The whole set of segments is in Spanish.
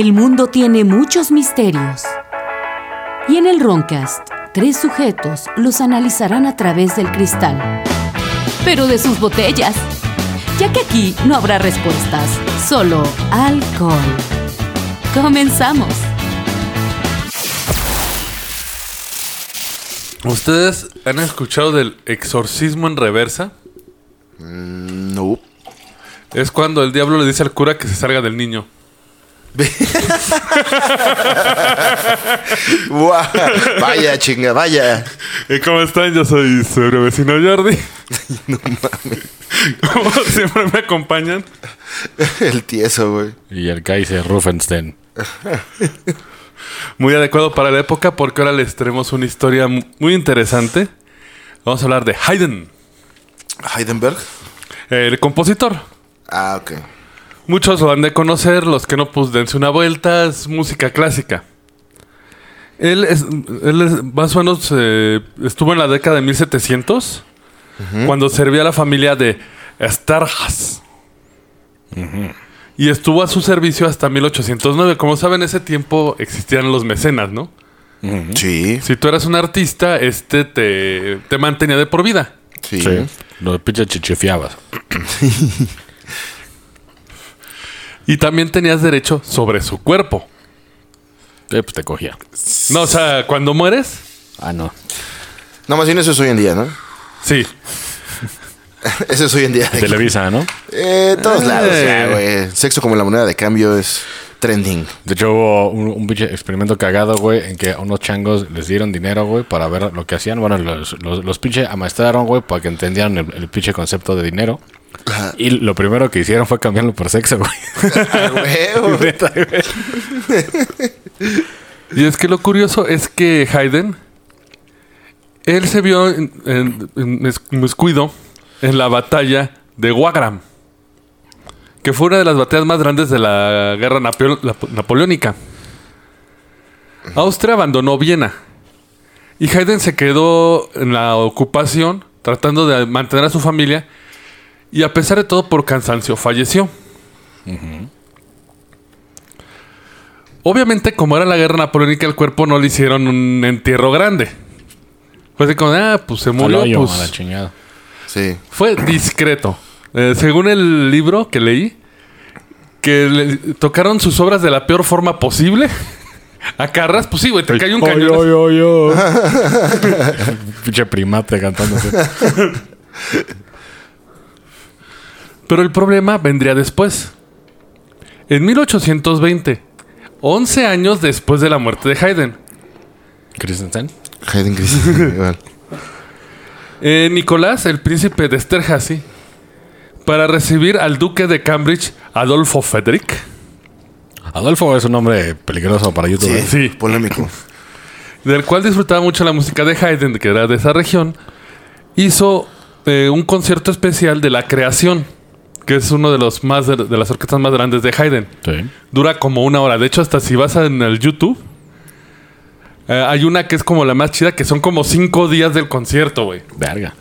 El mundo tiene muchos misterios. Y en el Roncast, tres sujetos los analizarán a través del cristal. Pero de sus botellas. Ya que aquí no habrá respuestas, solo alcohol. Comenzamos. ¿Ustedes han escuchado del exorcismo en reversa? No. Es cuando el diablo le dice al cura que se salga del niño. Vaya chinga, vaya. ¿Y cómo están? Yo soy su vecino Jordi. No mames. Como siempre me acompañan. El tieso, güey. Y el Kaiser Ruffenstein. Muy adecuado para la época porque ahora les traemos una historia mu- muy interesante. Vamos a hablar de Haydn, Heidenberg. el compositor. Ah, ok. Muchos lo han de conocer, los que no, pues dense una vuelta, es música clásica. Él, es, él es- más o menos eh, estuvo en la década de 1700, cuando servía a la familia de Esterhaz. Y estuvo a su servicio hasta 1809. Como saben, en ese tiempo existían los mecenas, ¿no? Sí, Si tú eras un artista, este te, te mantenía de por vida. sí. Sí. Lo pinche chichifiabas. Y también tenías derecho sobre su cuerpo. Eh, pues te cogía. No, o sea, cuando mueres, Ah, no. No, más bien eso es hoy en día, ¿no? sí. Eso es hoy en día. Televisa, ¿no? Eh, todos Eh. lados, ya, güey. Sexo como la moneda de cambio es trending. De hecho, hubo un, un pinche experimento cagado, güey, en que a unos changos les dieron dinero, güey, para ver lo que hacían. Bueno, los, los, los pinche amaestraron, güey, para que entendieran el, el pinche concepto de dinero. Ajá. Y lo primero que hicieron fue cambiarlo por sexo, güey. Ah, güey. Y es que lo curioso es que Haydn, él se vio en, en- en en la batalla de Wagram, que fue una de las batallas más grandes de la guerra napoleónica. Austria abandonó Viena y Haydn se quedó en la ocupación tratando de mantener a su familia y a pesar de todo por cansancio falleció. Obviamente, como era la guerra napoleónica, el cuerpo no le hicieron un entierro grande. Fue así como, ah, pues se murió, hoyo, pues a la chingada. Sí. fue discreto. Eh, según el libro que leí, que le tocaron sus obras de la peor forma posible. A Carras, pues sí, güey, te cae un cañón. ay, ay, ay. pinche primate cantándose. Pero el problema vendría después. En 1820, 11 años después de la muerte de Haydn, Christensen. Hayden Christensen, igual. eh, Nicolás, el príncipe de Esterhazy, para recibir al duque de Cambridge, Adolfo Frederick, Adolfo es un nombre peligroso para YouTube. Sí, ¿eh? Sí. Polémico. del cual disfrutaba mucho la música de Haydn, que era de esa región, hizo eh, un concierto especial de la creación, que es uno de los más de, de las orquestas más grandes de Haydn. Sí. Dura como una hora. De hecho, hasta si vas en el YouTube, eh, hay una que es como la más chida, que son como cinco días del concierto, güey. Verga.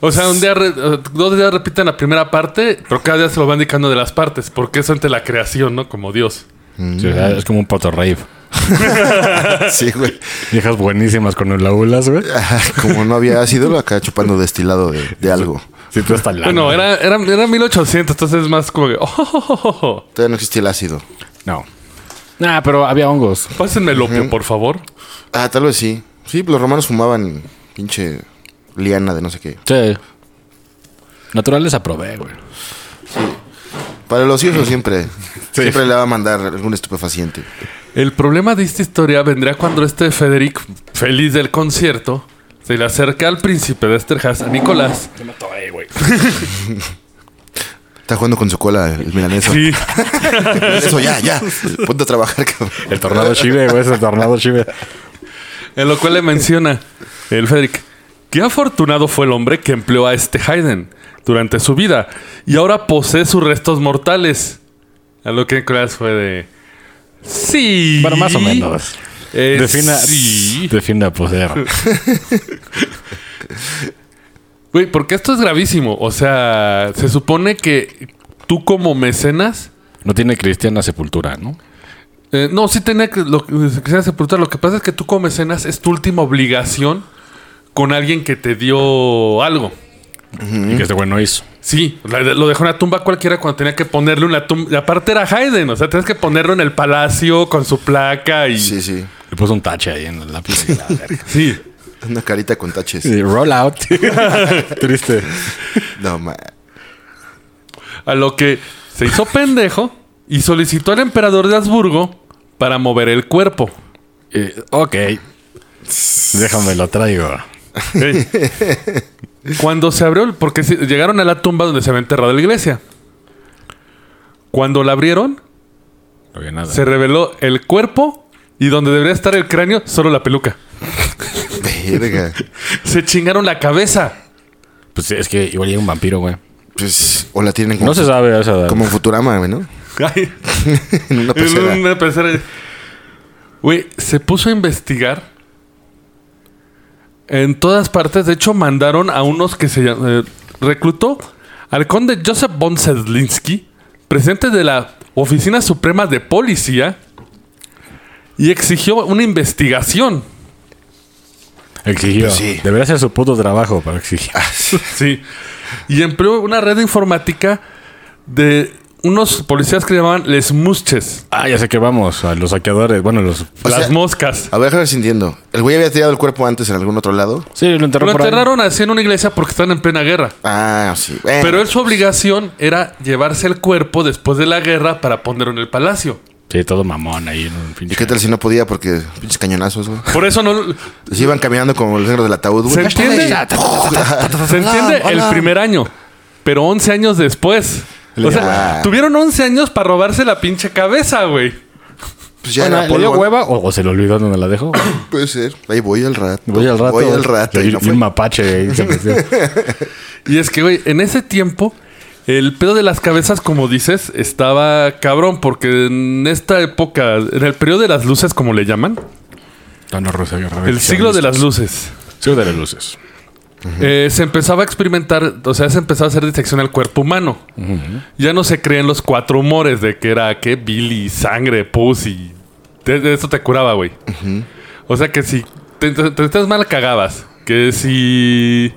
O sea, un día, re- dos días repiten la primera parte, pero cada día se lo van indicando de las partes, porque es ante la creación, ¿no? Como Dios. Sí, sea, es como un pato rave. Sí, güey. Viejas buenísimas con el laulas, güey. Como no había ácido, acá chupando destilado de, de algo. Sí, tú estás lana. Bueno, era, era, era 1800, entonces es más como que... "Oh, oh, oh, oh, oh". Todavía no existía el ácido. No. Nah, pero había hongos. Pásenme el opio, por favor. Ah, tal vez sí. Sí, los romanos fumaban pinche liana de no sé qué. Sí. Naturales aprobé, güey. Para los hijos siempre. Siempre le va a mandar algún estupefaciente. El problema de esta historia vendría cuando este Federic, feliz del concierto, se le acerca al príncipe de Esterhaz, a Nicolás. Yo me atoré, güey. Está jugando con su cola el milaneso. Sí, Eso ya, ya. Ponte a trabajar, cabrón. El tornado chive, güey. Es el tornado chive. en lo cual le menciona el Federic. Qué afortunado fue el hombre que empleó a este Haydn durante su vida y ahora posee sus restos mortales. A lo que Nicolás fue de. Sí. Bueno, más o menos. Eh, Defina, sí. defina poseer. Güey, porque esto es gravísimo. O sea, se supone que tú como mecenas No tiene cristiana sepultura, ¿no? Eh, no, sí tenía que quisiera sepultar. Lo que pasa es que tú como mecenas es tu última obligación con alguien que te dio algo. Y que este güey no hizo. Sí, lo dejó en la tumba cualquiera cuando tenía que ponerle una tumba. Y aparte era Haydn, o sea, tenías que ponerlo en el palacio con su placa y. Sí, sí. Le puso un tache ahí en el lápiz. y la verga. Sí. Una carita con taches. Sí, roll out. Triste. No, ma. A lo que se hizo pendejo y solicitó al emperador de Habsburgo para mover el cuerpo. Eh, ok. Déjame lo traigo. Ey. Cuando se abrió, el- porque llegaron a la tumba donde se había enterrado la iglesia. Cuando la abrieron, No había nada. se reveló el cuerpo y donde debería estar el cráneo, solo la peluca. Verga. Se chingaron la cabeza. Pues es que igual llega un vampiro, güey. Pues, o la tienen como, No se sabe a esa edad. como en Futurama, güey, ¿no? Ay, En una en pecera. una pecera. Güey, se puso a investigar en todas partes. De hecho, mandaron a unos que se eh, reclutó al conde Joseph von Sedlinski, presidente de la Oficina Suprema de Policía, y exigió una investigación. Exigió. Pues sí. Debería ser su puto trabajo para exigir. Sí. Y empleó una red informática de unos policías que llamaban les musches, Ah, ya sé que vamos. A los saqueadores. Bueno, los. O las sea- moscas. A ver, déjame ver si entiendo. ¿El güey había tirado el cuerpo antes en algún otro lado? Sí, lo enterró Lo enterraron así en una iglesia porque están en plena guerra. Ah, sí. Bueno. Pero él su obligación era llevarse el cuerpo después de la guerra para ponerlo en el palacio. Sí, todo mamón ahí en un ¿Y pinche. qué tal si no podía? Porque pinches cañonazos, güey. Por eso no Se iban caminando como los negros del ataúd, se güey. entiende. Se entiende el primer año, pero 11 años después. O sea, Ah. tuvieron 11 años para robarse la pinche cabeza, güey. Pues ya Bueno, era ¿le dio polvo. hueva o, o se le olvidó dónde la dejó? Puede ser. Ahí voy al rato. Voy al rato. Voy al rato. Y, Y no y un mapache ahí se. Y es que, güey, en ese tiempo, el pedo de las cabezas, como dices, estaba cabrón, porque en esta época, en el periodo de las luces, como le llaman, No, no, Rosa, el siglo de las luces. Siglo de las luces. Eh, se empezaba a experimentar, o sea, se empezaba a hacer disección al cuerpo humano. Ya no se creen los cuatro humores de que era que Billy, sangre, pus y de, de eso te curaba, güey. O sea que si te, te, te estás mal, cagabas. Que si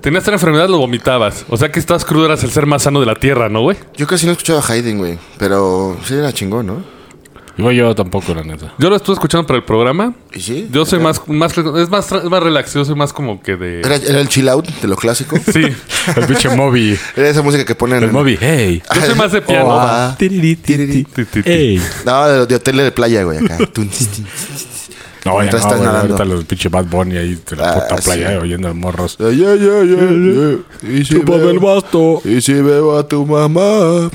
tenías una enfermedad, lo vomitabas. O sea que estás crudo, eras el ser más sano de la tierra, ¿no, güey? Yo casi no escuchaba a Hayden, güey. Pero sí era chingón, ¿no? Igual yo tampoco, la neta. Yo lo estuve escuchando para el programa. ¿Y sí? Yo soy más, más, es más, es más relax, yo soy más como que de... Era, era el chill out de lo clásico. Sí, El pinche Moby. Era esa música que ponen. El en- Moby. Hey. yo soy más de piano. Oh, ah. Tiriri, tiriri. Ti, ti, ti. Hey. No, de, de hotel de playa, güey, acá. No, ya no, estás güey, nadando. ahorita los pinche Bad Bunny ahí de la Ah, puta playa sí. eh, oyendo morros. Ay, ay, ay, ay, ay. Y si Chúpame el basto. Y si veo a tu mamá,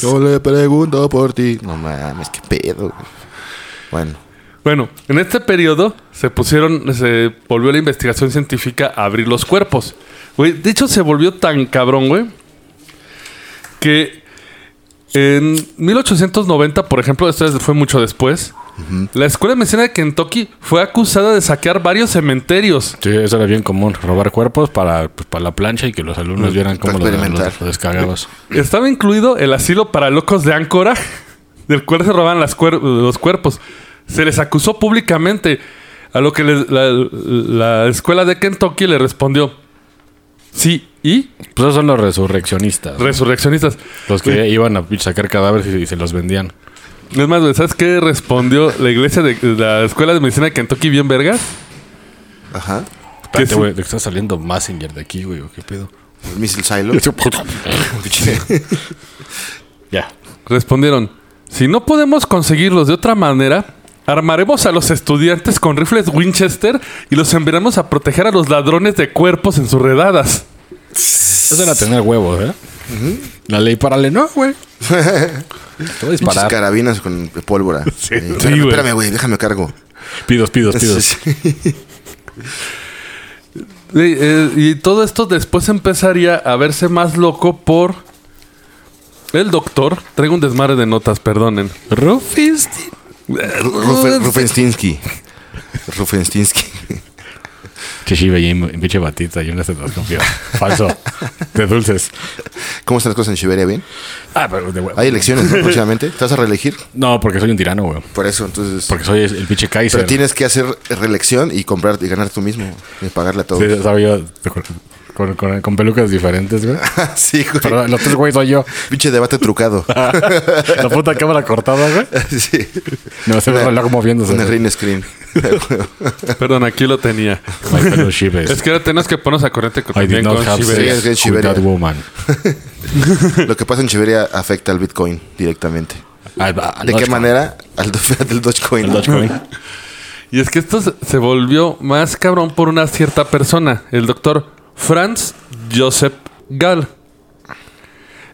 yo le pregunto por ti. No mames, qué pedo. güey. Bueno, Bueno, en este periodo se pusieron, se volvió la investigación científica a abrir los cuerpos. Güey, de hecho se volvió tan cabrón, güey, que en 1890, por ejemplo, esto fue mucho después, la Escuela de Medicina de Kentucky fue acusada de saquear varios cementerios. Sí, eso era bien común. Robar cuerpos para, pues, para la plancha y que los alumnos vieran cómo los, los- los descargabas. Estaba incluido el asilo para locos de Áncora, del cual se robaban las cuer- los cuerpos. Se les acusó públicamente, a lo que les- la, la escuela de Kentucky le respondió, sí, y Pues esos son los resurreccionistas. resurreccionistas. los que iban a sacar cadáveres y, y se los vendían. Es más, ¿sabes qué respondió la iglesia de la escuela de medicina de Kentucky bien vergas? ajá. Espérate, güey, ¿de qué está saliendo Messenger de aquí, güey? ¿o ¿Qué pedo? El Missile Silo. ya. Respondieron, si no podemos conseguirlos de otra manera, armaremos a los estudiantes con rifles Winchester y los enviaremos a proteger a los ladrones de cuerpos en sus redadas. Eso era tener huevos, ¿eh? La ley para no, güey. Te voy a Pinches disparar. carabinas con pólvora. Sí, espérame, sí, güey. espérame, güey, déjame cargo. Pidos, pidos, pidos. Sí. Y, eh, y todo esto después empezaría a verse más loco por el doctor. Traigo un desmadre de notas, perdonen. Rufenstinsky. Rufenstinsky. Chishibe y un pinche batita y un estetoscopio falso de dulces. ¿Cómo están las cosas en Siberia? ¿Bien? Ah, pero de huevo. Hay elecciones ¿no? próximamente. ¿Te vas a reelegir? No, porque soy un tirano, güey. Por eso, entonces... Porque soy el pinche Kaiser. Pero tienes que hacer reelección y comprar y ganar tú mismo. Y pagarle a todos. Sí, sabía con, con, con pelucas diferentes, güey. sí, güey. Pero los tres güey soy yo. Pinche debate trucado. La puta cámara cortada, güey. sí. No, se ve luego moviéndose. Una güey. green screen. Perdón, aquí lo tenía. Es que ahora tenemos que ponernos a corriente con, I did también not con have Siberia. Sí, es que en that woman. Lo que pasa en Siberia afecta al Bitcoin directamente. Ah, ah, ¿De qué manera? Al, del Dogecoin. El Dogecoin. Y es que esto se volvió más cabrón por una cierta persona, el doctor Franz Joseph Gall,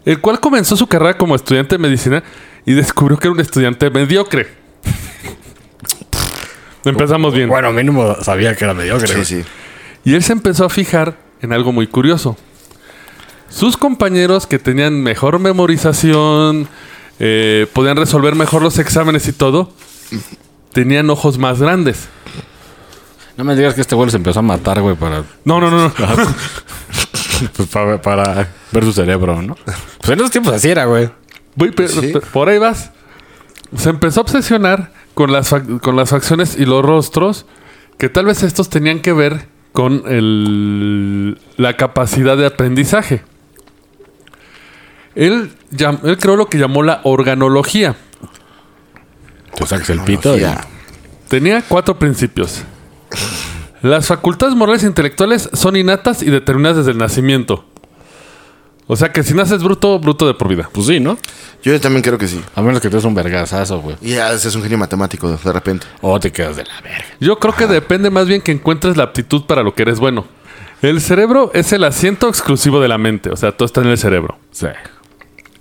el cual comenzó su carrera como estudiante de medicina y descubrió que era un estudiante mediocre. Empezamos bien. Bueno, mínimo sabía que era mediocre. Sí, sí. Y él se empezó a fijar en algo muy curioso. Sus compañeros que tenían mejor memorización, eh, podían resolver mejor los exámenes y todo, tenían ojos más grandes. No me digas que este güey se empezó a matar, güey, para, No, no, no, no. pues, para, para ver su cerebro, ¿no? Pues en esos tiempos así era, güey. Voy, pero- Sí. pero por ahí vas. Se empezó a obsesionar con las, con las facciones y los rostros, que tal vez estos tenían que ver con el- la capacidad de aprendizaje. Él, llam- él creó lo que llamó la organología. Te sacas el pito y... Ya. Tenía cuatro principios. Las facultades morales e intelectuales son innatas y determinadas desde el nacimiento. O sea que si naces bruto, bruto de por vida. Pues sí, ¿no? Yo también creo que sí. A menos que te des un vergazazo, güey. Y ya es un genio matemático de repente. O te quedas de la verga. Yo creo que depende más bien que encuentres la aptitud para lo que eres bueno. El cerebro es el asiento exclusivo de la mente, o sea, todo está en el cerebro. Sí.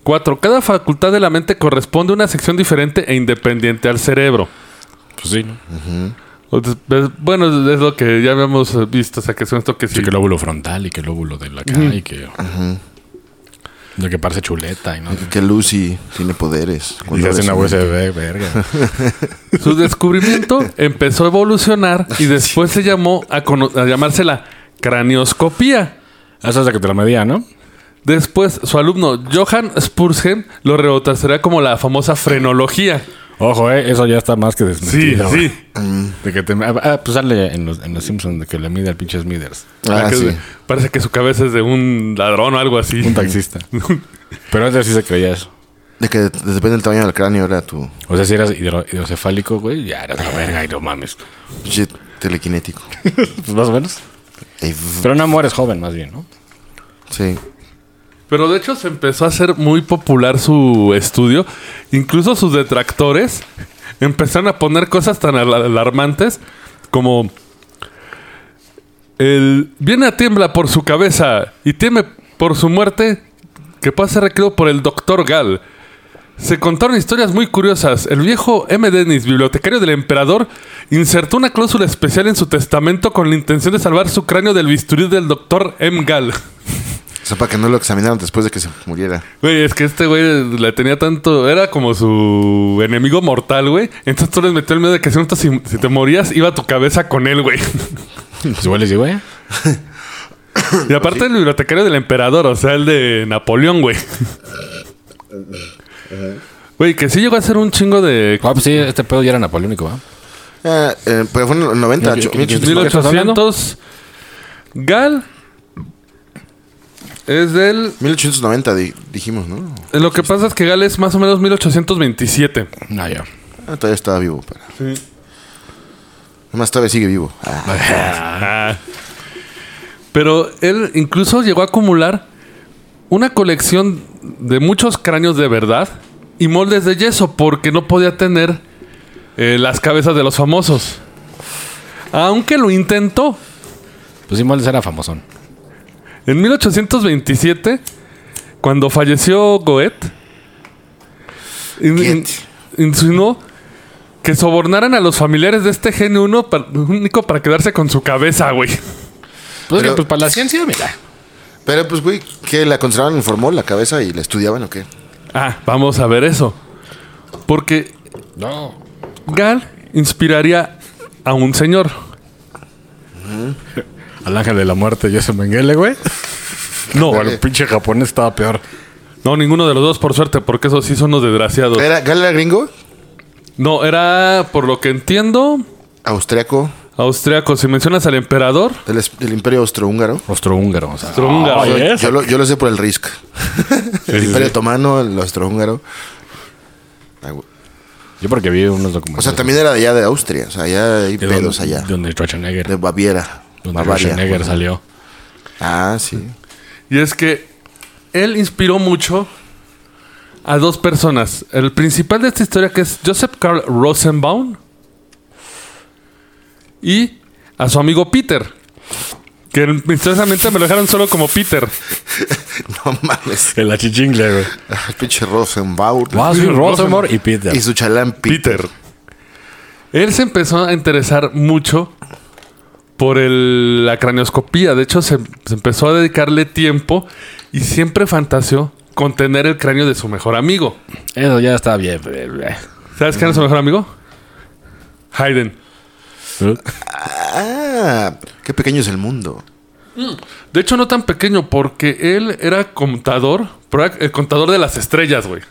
Cuatro, cada facultad de la mente corresponde a una sección diferente e independiente al cerebro. Pues sí, ¿no? Bueno, es lo que ya habíamos visto, o sea, que son esto que sí. Sí, que el lóbulo frontal y que el lóbulo de la cara y que... Lo que parece chuleta y no... Que Lucy tiene poderes. Y se hace una. USB, verga. Su descubrimiento empezó a evolucionar y después se llamó a, a llamarse la cranioscopía. Eso es de que te la medía, ¿no? Después, su alumno Johann Spurzheim lo rebautizará como la famosa frenología. Ojo, eh, eso ya está más que Sí, desmentido. sí. güey. De que te... Ah, pues sale en los, en los Simpsons de que le mide al pinche Smithers. Ah, Que sí. Parece que su cabeza es de un ladrón o algo así. Un taxista. Pero ese sí se creía eso. De que depende del tamaño del cráneo, era tu O sea, si eras hidro- hidrocefálico, güey, ya eras la verga y no mames. pinche telequinético. Pues más o menos. Pero no mueres joven, más bien, ¿no? sí. Pero de hecho se empezó a hacer muy popular su estudio. Incluso sus detractores empezaron a poner cosas tan al- alarmantes como... El viene a tiembla por su cabeza y teme por su muerte que puede ser requerido por el doctor Gall. Se contaron historias muy curiosas. El viejo M. Dennis, bibliotecario del emperador, insertó una cláusula especial en su testamento con la intención de salvar su cráneo del bisturí del doctor M. Gall. O sea, para que no lo examinaran después de que se muriera. Güey, es que este güey le tenía tanto. Era como su enemigo mortal, güey. Entonces tú les metió el miedo de que si, si, te morías, iba tu cabeza con él, güey. Pues igual les digo, eh. Y aparte el bibliotecario del emperador, o sea, el de Napoleón, güey. Güey, que sí llegó a ser un chingo de. Ah, pues sí, este pedo ya era napoleónico, ¿va? Ah, eh, pero fue en el 90. ¿Qué- ocho- qué- qué- 1800. Gal. Es del. 1890 di- dijimos, ¿no? Lo que pasa es que Gal es más o menos 1827. No, ya. Ah, todavía estaba vivo. Sí. Además, todavía sigue vivo. Ah, Ah. Pero él incluso llegó a acumular una colección de muchos cráneos de verdad y moldes de yeso porque no podía tener eh, las cabezas de los famosos. Aunque lo intentó. Pues sí, Moldes era famosón. En 1827, cuando falleció Goethe, in- in- Goethe. insinuó que sobornaran a los familiares de este genio uno pa- único para quedarse con su cabeza, güey. Pues, Pero- pues para la ciencia, mira. Pero pues, güey, ¿qué? ¿La conservaban en formol la cabeza y la estudiaban o qué? Ah, vamos a ver eso. Porque No. Gal inspiraría a un señor. Al ángel de la muerte, Joseph Mengele, güey. No, O el pinche japonés estaba peor. no, ninguno de los dos, por suerte, porque esos sí son los desgraciados. ¿Era Gala gringo? No, era, por lo que entiendo, Austriaco, austriaco. Si mencionas al emperador, del, Imperio Austrohúngaro. Austrohúngaro. O sea, Austrohúngaro. Ay, Yo, yo lo, yo lo sé por el RISC. el Imperio Otomano, el Austrohúngaro. Yo porque vi unos O documentales. sea, también era de allá de Austria. O sea, allá hay de pedos donde, allá. Donde Schwarzenegger. De Baviera. Donde Bavaria. Schwarzenegger salió. Ah, sí. y es que él inspiró mucho a dos personas. El principal de esta historia, que es Joseph Karl Rosenbaum, y a su amigo Peter. Que misteriosamente me lo dejaron solo como Peter. No mames. El achichingle, güey. El pinche Rosenbaum. Va a ser Rosenborg y Peter. Y su chalán Peter. Peter. Él se empezó a interesar mucho por el- la craneoscopía. De hecho, se, se empezó a dedicarle tiempo y siempre fantaseó con tener el cráneo de su mejor amigo. Eso ya está bien. ¿Sabes quién es su mejor amigo? Hayden. Ah, qué pequeño es el mundo. De hecho, no tan pequeño, porque él era contador, el contador de las estrellas, güey.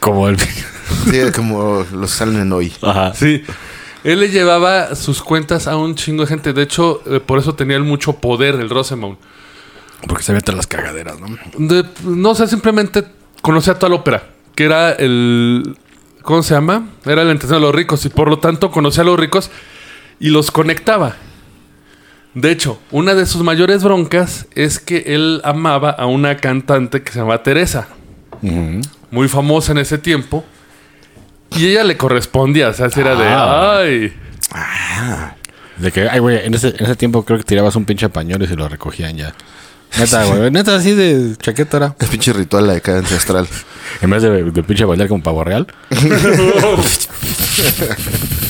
Como el. Sí, como los salen hoy. Ajá. Sí. Él le llevaba sus cuentas a un chingo de gente. De hecho, eh, por eso tenía él mucho poder, el Rosenbaum. Porque se todas las cagaderas, ¿no? De- no sé, simplemente conocía toda la ópera, que era el... ¿Cómo se llama? Era el entrenador de los ricos y por lo tanto conocía a los ricos y los conectaba. De hecho, una de sus mayores broncas es que él amaba a una cantante que se llamaba Teresa, muy famosa en ese tiempo, y ella le correspondía, o sea, si era de, Ah. ay, De que, ay, güey, en ese, en ese tiempo creo que tirabas un pinche pañuelo y se lo recogían ya. Neta, güey. Neta, así de chaqueta era. El pinche ritual de acá ancestral. En vez de, de pinche bailar como pavo real.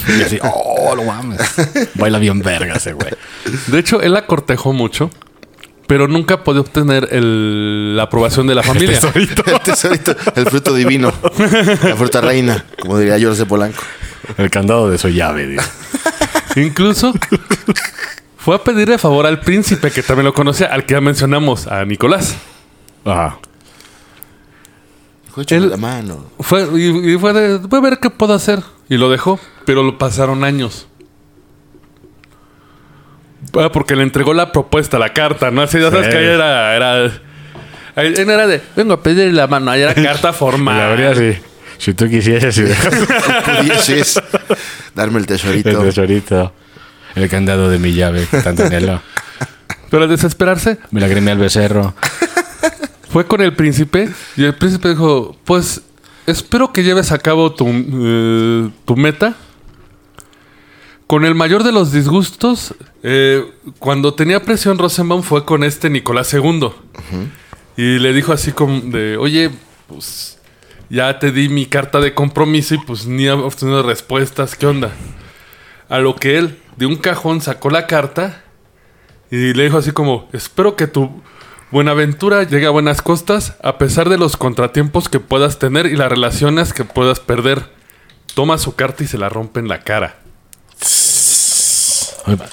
y así, oh, no mames. Baila bien verga ese güey. De hecho, él la cortejó mucho, pero nunca podía obtener el- la aprobación de la familia. El tesorito, el fruto divino. La fruta reina, como diría José Polanco. El candado de su llave, dice. Incluso fue a pedirle favor al príncipe, que también lo conocía, al que ya mencionamos, a Nicolás. Ajá. Dijo, "Échame Él- la mano. Fue, y, y fue de, voy a ver qué puedo hacer. Y lo dejó, pero lo pasaron años. Ah, Porque le entregó la propuesta, la carta, ¿no? Así, ya sabes Sí. que ahí era, era... Ahí no era de, vengo a pedirle la mano, ahí era carta formal. La verdad, sí. Si tú quisieras, si dejas Pudieses darme el tesorito. el tesorito. El candado de mi llave, que tanto anhelo. Pero al desesperarse, Me la gremé al becerro. Fue con el príncipe y el príncipe dijo, pues espero que lleves a cabo tu, eh, tu meta. Con el mayor de los disgustos, eh, cuando tenía presión Rosenbaum fue con este Nicolás II. Y le dijo así como de, oye, pues ya te di mi carta de compromiso y pues ni he obtenido respuestas, ¿qué onda? A lo que él de un cajón sacó la carta y le dijo así como, espero que tu Buenaventura llegue a buenas costas a pesar de los contratiempos que puedas tener y las relaciones que puedas perder. Toma su carta y se la rompe en la cara.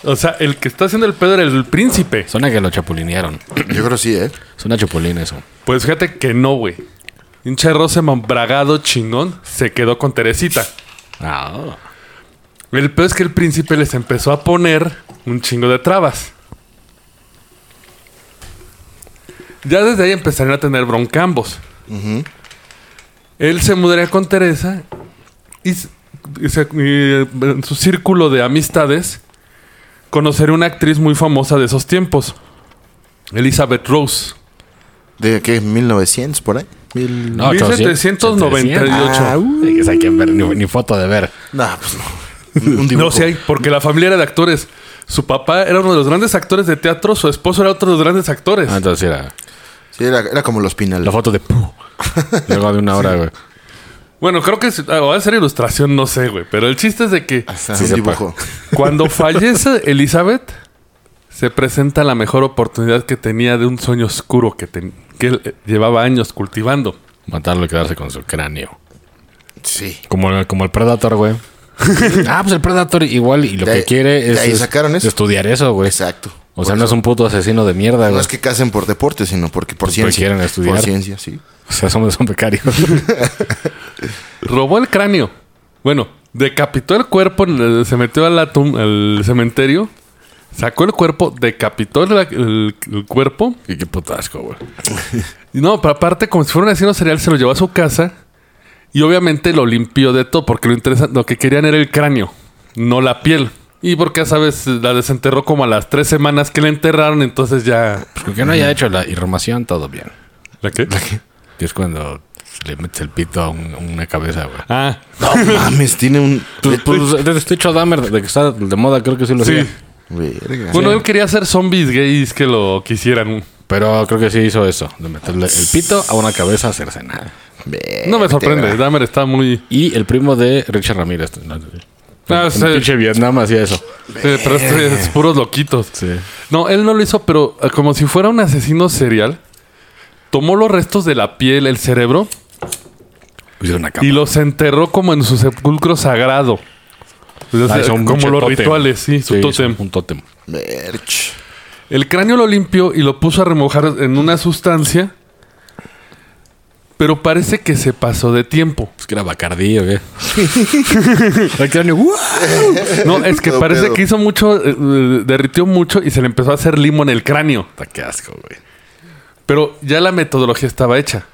O sea, el que está haciendo el pedo era el príncipe. Suena que lo chapulinearon. Yo creo sí, ¿eh? Suena chapulín eso. Pues fíjate que no, güey. Hinche Roseman bragado chingón se quedó con Teresita. Ah. El peor es que el príncipe les empezó a poner un chingo de trabas. Ya desde ahí empezarían a tener broncambos. Él se mudaría con Teresa y, y se- y en su círculo de amistades conocería una actriz muy famosa de esos tiempos, Elizabeth Rose. ¿De qué? ¿1900 por ahí? Mil... No, 1798. Ah, uh. Sí, que se hay que ver, ni, ni foto de ver. No, pues no. Un- Un dibujo. No, sí hay, porque la familia era de actores. Su papá era uno de los grandes actores de teatro, su esposo era otro de los grandes actores. Ah, entonces era Sí, era, era como los Pinal. la foto de. Luego de una hora, güey. Bueno, creo que ah, va a ser ilustración, no sé, güey. Pero el chiste es de que Ajá, Sí un sepa. dibujo. cuando fallece Elizabeth, se presenta la mejor oportunidad que tenía de un sueño oscuro que, que él eh, llevaba años cultivando. Matarlo y quedarse con su cráneo. Sí. Como, el- como el Predator, güey. ah, pues el Predator igual y lo De que ahí- quiere es, ahí es sacaron eso. estudiar eso, güey. Exacto. O sea, no es un puto asesino de mierda, No güey. es que casen por deporte, sino porque por Porque ciencia. quieren estudiar. Por ciencia, sí. O sea, son, son becarios. Robó el cráneo. Bueno, decapitó el cuerpo, se metió a la tum- al cementerio, sacó el cuerpo, decapitó el, el- el cuerpo. y qué puto asco, güey. No, pero aparte, como si fuera un asesino serial, se lo llevó a su casa y obviamente lo limpió de todo, porque lo, interesa- lo que querían era el cráneo, no la piel. Y porque, sabes, la desenterró como a las tres semanas que la enterraron, entonces ya... Pues con que no haya hecho la irromación, todo bien. ¿La qué? Que es cuando le metes el pito a, un- a una cabeza, güey. Ah, No mames, tiene un. Pues, pues desde este hecho Dahmer, de que está de moda, creo que sí lo sí. hacía. Verga. Bueno, él quería hacer zombies gays que lo quisieran. Pero creo que sí hizo eso, de meterle el pito a una cabeza cercenada. No me sorprende. Dahmer está muy... Y el primo de Richard Ramírez. ¿No? Ah, en sí. pinche Vietnam hacía eso. Eh, pero es puros loquitos. Sí. No, él no lo hizo, pero eh, como si fuera un asesino serial, tomó los restos de la piel, el cerebro, Hicieron una cama. y los enterró como en su sepulcro sagrado. Ah, como los tótem. rituales, sí, su Sí, tótem. Un tótem. Merch. El cráneo lo limpió y lo puso a remojar en una sustancia, pero parece que se pasó de tiempo. Es que era Bacardí o qué. El cráneo, ¡guau! No, es que Todo parece pedo. que hizo mucho, eh, eh, derritió mucho y se le empezó a hacer limo en el cráneo. Qué asco, güey. Pero ya la metodología estaba hecha.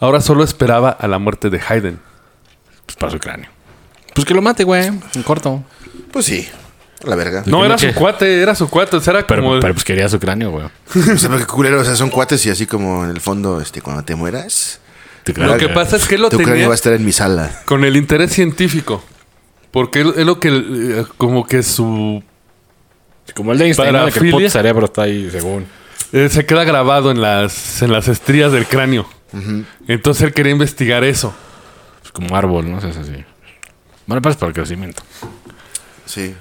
Ahora solo esperaba a la muerte de Hayden. Pues para su cráneo. Pues que lo mate, güey. En corto. Pues sí. La verga. No, era su cuate, era su cuate. o sea, era Pero, como... pero pues quería su cráneo, güey. O sea, qué culero. O sea, son cuates y así como en el fondo, este, cuando te mueras, lo que cráneo. pasa es que él lo tu cráneo tenía va a estar en mi sala. con el interés científico. Porque él lo que... eh, Como que su... Como el de Einstein, ¿no? De que el puto Parafilia. cerebro está ahí, según. eh, se queda grabado en las, en las estrías del cráneo. Entonces él quería investigar eso. Pues como árbol, ¿no? O sea, es así. Bueno, pues para el crecimiento. Sí.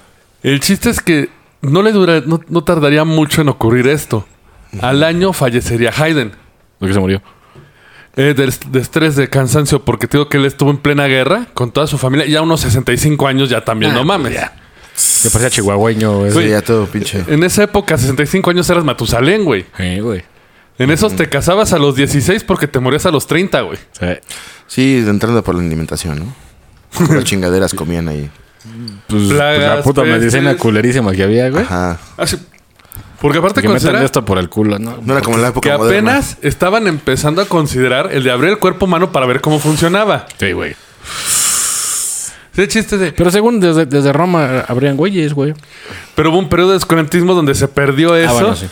El chiste es que no le dura, no, no tardaría mucho en ocurrir esto. Al año fallecería Hayden. ¿Por qué se murió? Eh, de, de estrés, de cansancio, porque te digo que él estuvo en plena guerra con toda su familia. Ya unos 65 años ya también, Ah, no pues mames. ya. Que parecía chihuahueño, güey. Sí, ya todo pinche. En esa época, 65 años eras Matusalén, güey. Sí, güey. En esos te casabas a los 16 porque te morías a los 30, güey. Sí. Sí, entrando por la alimentación, ¿no? Las chingaderas comían ahí. Pues, pues la puta pestes. medicina culerísima que había, güey. Ajá. Así- Porque aparte Que considera esto por el culo, ¿no? No era como en la época que moderna. apenas estaban empezando a considerar el de abrir el cuerpo humano para ver cómo funcionaba. Sí, güey. Ese chiste de... Pero según desde, desde Roma habrían güeyes, güey. Pero hubo un periodo de descurantismo donde se perdió eso. bueno, sí.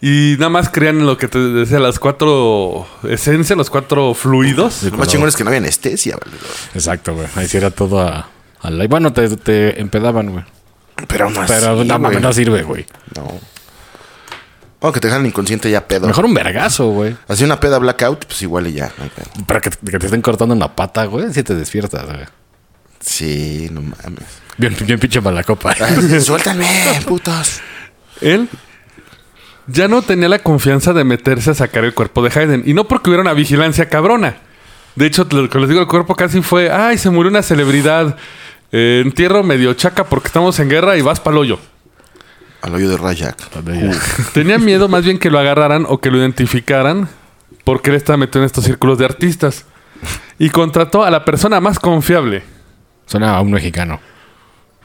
Y nada más creían en lo que te decía, las cuatro esencias, los cuatro fluidos. Lo más chingón es que no había anestesia, ¿vale? Exacto, güey. Ahí sí era todo a... a la- y bueno, te, te empedaban, güey. Pero más. Pero no mames, no sirve, güey. No. Aunque te dejan inconsciente ya pedo. Mejor un vergazo, güey. Así una peda blackout, pues igual y ya. no hay pedo. Pero que, que te estén cortando en la pata, güey. Si te despiertas, güey. Sí, no mames. Bien, bien pinche mala copa. Suéltame, putos. Él ya no tenía la confianza de meterse a sacar el cuerpo de Hayden. Y no porque hubiera una vigilancia cabrona. De hecho, lo que les digo, el cuerpo casi fue, ay, se murió una celebridad. Eh, entierro medio chaca porque estamos en guerra y vas pa'l hoyo. Al hoyo de Rajak. Tenía miedo más bien que lo agarraran o que lo identificaran porque él estaba metido en estos círculos de artistas. Y contrató a la persona más confiable. Suena a un mexicano.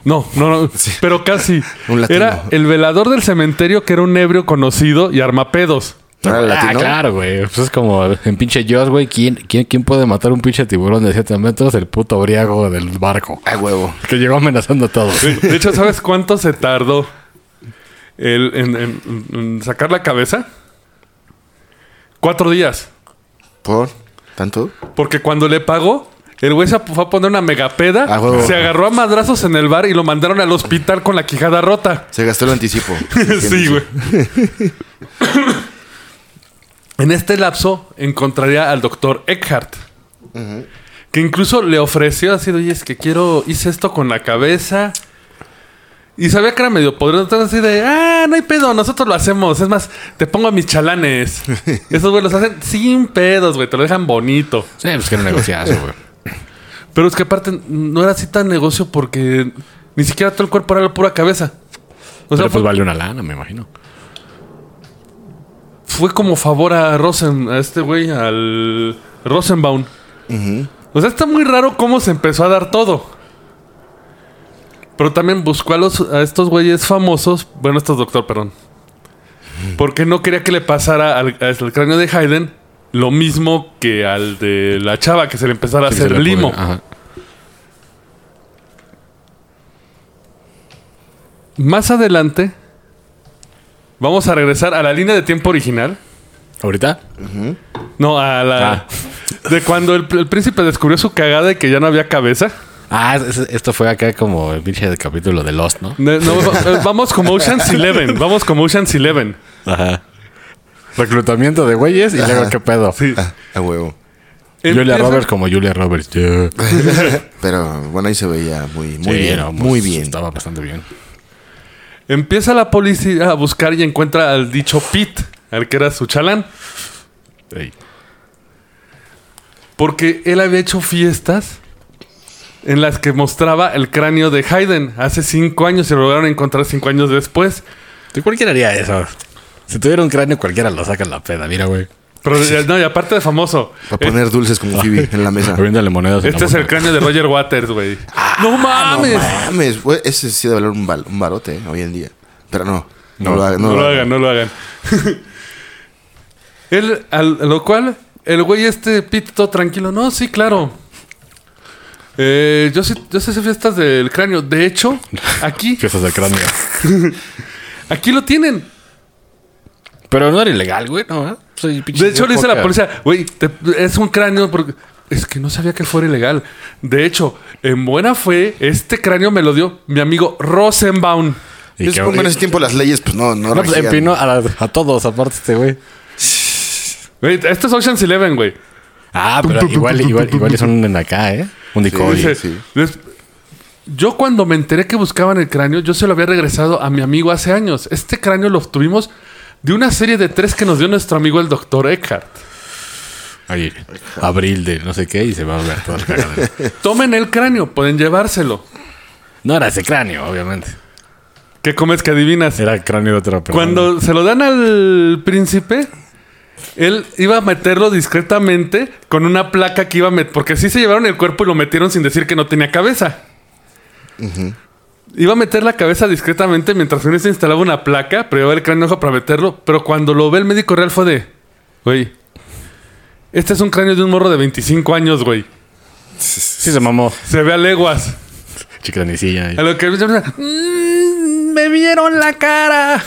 No, no, no, pero casi. Un. Era el velador del cementerio que era un ebrio conocido y armapedos. ¿No era el Ah, latino? claro, güey. Pues es como en pinche Jaws, güey. ¿Quién, quién, ¿Quién puede matar un pinche tiburón de 7 metros? El puto briago del barco. Ah, huevo. Que llegó amenazando a todos. De hecho, ¿sabes cuánto se tardó el- en, en- en sacar la cabeza? Cuatro días. ¿Por? ¿Tanto? Porque cuando le pagó, el güey se fue a poner una megapeda, Ah, huevo. se agarró a madrazos en el bar y lo mandaron al hospital con la quijada rota. Se gastó el anticipo. sí, güey. en este lapso encontraría al doctor Eckhart. Que incluso le ofreció así, oye, es que quiero, hice esto con la cabeza. Y sabía que era medio poderoso. Entonces así de, ah, no hay pedo, nosotros lo hacemos. Es más, te pongo a mis chalanes. Esos güey los hacen sin pedos, güey. Te lo dejan bonito. Sí, pues que era un negociazo, güey. Pero es que aparte no era así tan negocio porque ni siquiera todo el cuerpo era la pura cabeza. O sea, Pero pues fue, vale una lana, me imagino. Fue como favor a Rosen, a este güey, al Rosenbaum. O sea, está muy raro cómo se empezó a dar todo. Pero también buscó a, los, a estos güeyes famosos, bueno, estos doctor, perdón. Porque no quería que le pasara al, al cráneo de Haydn lo mismo que al de la chava, que se le empezara a Sí, hacer limo. Ajá. Más adelante, vamos a regresar a la línea de tiempo original. ¿Ahorita? No, a la. Ah. De cuando el, el príncipe descubrió su cagada y que ya no había cabeza. Ah, es- es- esto fue acá como el pinche de capítulo de Lost, ¿no? De- no, va- vamos como Ocean's Eleven. Vamos como Ocean's Eleven. Ajá. Reclutamiento de güeyes y luego qué pedo. Sí. Ah, a huevo. Julia Empieza- Roberts como Julia Roberts. Yeah. Pero bueno, ahí se veía muy, muy Sí, bien. no, pues, muy bien. Estaba bastante bien. Empieza la policía a buscar y encuentra al dicho Pete, al que era su chalán. Ey. Porque él había hecho fiestas en las que mostraba el cráneo de Haydn hace cinco años y lo lograron encontrar cinco años después. Sí, Cualquiera haría eso. Si tuviera un cráneo, cualquiera lo saca en la peda. Mira, güey. Pero no, y aparte de famoso. Para poner dulces como Phoebe en la mesa. Monedas. Este es el cráneo de Roger Waters, güey. no No mames. mames, güey, ese sí debe valer un, val- un barote eh, hoy en día. Pero no, no, No, lo hagan. No, lo hagan, no lo hagan. Él, al- a lo cual, el güey este Pete todo tranquilo. No, sí, claro. Eh, yo sí, yo sé fiestas del cráneo. De hecho, aquí, Fiestas de cráneo. aquí lo tienen. Pero no era ilegal, güey, ¿no? Soy pinche De hecho, le dice la época. policía, güey, es un cráneo porque... Es que no sabía que fuera ilegal. De hecho, en buena fe, este cráneo me lo dio mi amigo Rosenbaum. Y que- supongo en ese tiempo las leyes, pues no, no, No, pues empinó a, la- a todos, aparte este güey. Güey, este es Ocean's Eleven, güey. Ah, pero igual, igual, igual es un en acá, ¿eh? Un decoy. Sí, Dice, sí. des- Yo cuando me enteré que buscaban el cráneo, yo se lo había regresado a mi amigo hace años. Este cráneo lo obtuvimos de una serie de tres que nos dio nuestro amigo el doctor Eckhart. Ahí, abril de no sé qué y se va a ver todo el cagadero. Tomen el cráneo, pueden llevárselo. No era ese cráneo, obviamente. ¿Qué comes que adivinas? Era el cráneo de otra persona. Cuando se lo dan al príncipe, él iba a meterlo discretamente con una placa que iba a meter. Porque sí se llevaron el cuerpo y lo metieron sin decir que no tenía cabeza. Iba a meter la cabeza discretamente mientras en se instalaba una placa, pero iba el cráneo ojo para meterlo. Pero cuando lo ve el médico real fue de, güey, este es un cráneo de un morro de 25 años, güey. Sí se mamó. Se ve a leguas. Chicanicilla. A lo que "Mm, me vieron la cara.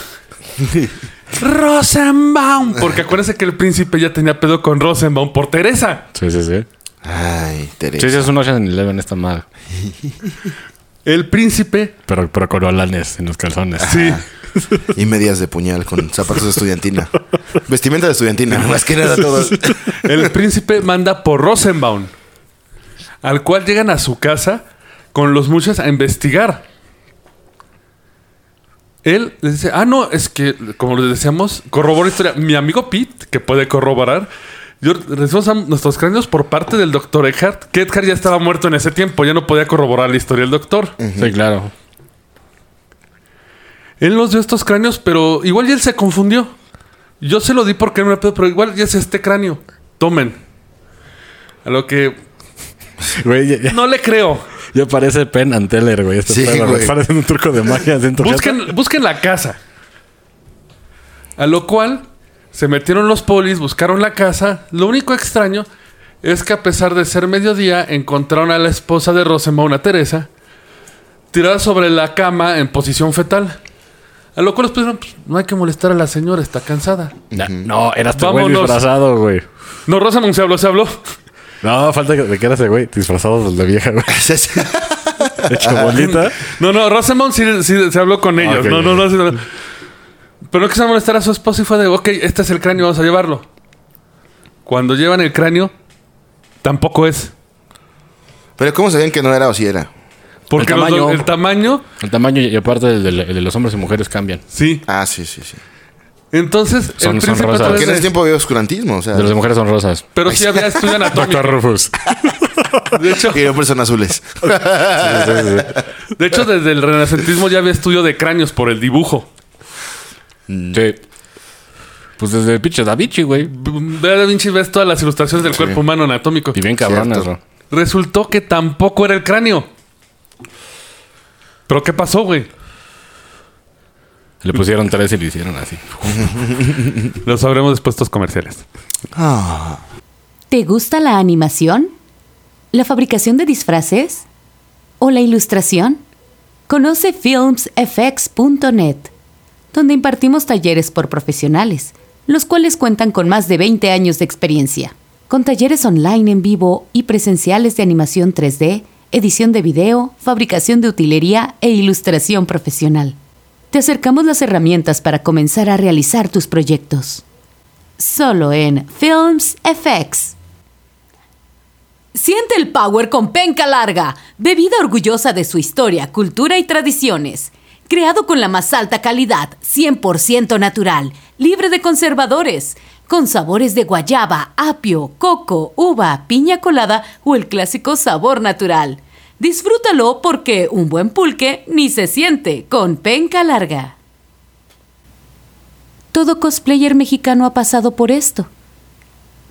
Rosenbaum. Porque acuérdense que el príncipe ya tenía pedo con Rosenbaum por Teresa. Sí, sí, sí. Ay, Teresa. Sí, sí, es un Ocean Eleven esta madre. El príncipe, Pero, pero con olanes en los calzones. sí. Y medias de puñal con zapatos de estudiantina. Vestimenta de estudiantina. Más que nada todo. El príncipe manda por Rosenbaum. Al cual llegan a su casa con los muchos a investigar. Él les dice, ah, no, es que, como les decíamos, corrobora la historia. Mi amigo Pete, que puede corroborar, yo recibimos a nuestros cráneos por parte del doctor Eckhart, que Eckhart ya estaba muerto en ese tiempo, ya no podía corroborar la historia del doctor. Sí, claro. Él nos dio estos cráneos, pero igual ya él se confundió. Yo se lo di porque no me pedo, pero igual ya es este cráneo. Tomen. A lo que Güey, ya, ya- no le creo. ya parece Penn and Teller, güey. Este Sí, pedo, güey. Parece un truco de magia dentro Busquen, busquen la casa. A lo cual se metieron los polis, buscaron la casa. Lo único extraño es que a pesar de ser mediodía, encontraron a la esposa de a Teresa, tirada sobre la cama en posición fetal. A lo cual los polis dijeron, "Pues, no hay que molestar a la señora, está cansada. Ya, No, era este güey Vámonos. disfrazado, güey. No, Rosenbaum se habló, se habló. No, falta que- de que era ese güey disfrazado de vieja, güey. Hecho bolita. No, no, Rosenbaum sí, sí se habló con ellos. Ok, no, no, no, Pero no quiso molestar a su esposa y fue de, ok, este es el cráneo, vamos a llevarlo. Cuando llevan el cráneo, tampoco es. Pero ¿cómo sabían que no era o si era? Porque El tamaño. el tamaño, El tamaño y aparte de, los hombres y mujeres cambian. sí. Ah, sí, sí, sí. Entonces, Son- el son rosas. Porque en de- ese tiempo había oscurantismo, o sea. De las mujeres son rosas. Pero sí había estudio anatómico. Doctor Rufus. De hecho, Y no son azules. de hecho, desde el renacentismo ya había estudio de cráneos por el dibujo. Sí. Pues desde el pinche Da Vinci, güey. Ve a Da Vinci ves todas las ilustraciones del cuerpo humano anatómico. Y bien cabronas, bro. Resultó que tampoco era el cráneo. ¿Pero qué pasó, güey? Le pusieron tres y le hicieron así. Lo sabremos después de estos comerciales. Ah, ¿Te gusta la animación? ¿La fabricación de disfraces? ¿O la ilustración? Conoce filmsfx.net, donde impartimos talleres por profesionales, los cuales cuentan con más de 20 años de experiencia, con talleres online en vivo y presenciales de animación 3D, edición de video, fabricación de utilería e ilustración profesional. Te acercamos las herramientas para comenzar a realizar tus proyectos. Solo en Films FX. Siente el power con penca larga, bebida orgullosa de su historia, cultura y tradiciones. Creado con la más alta calidad, 100% natural, libre de conservadores, con sabores de guayaba, apio, coco, uva, piña colada o el clásico sabor natural. Disfrútalo porque un buen pulque ni se siente con penca larga. Todo cosplayer mexicano ha pasado por esto.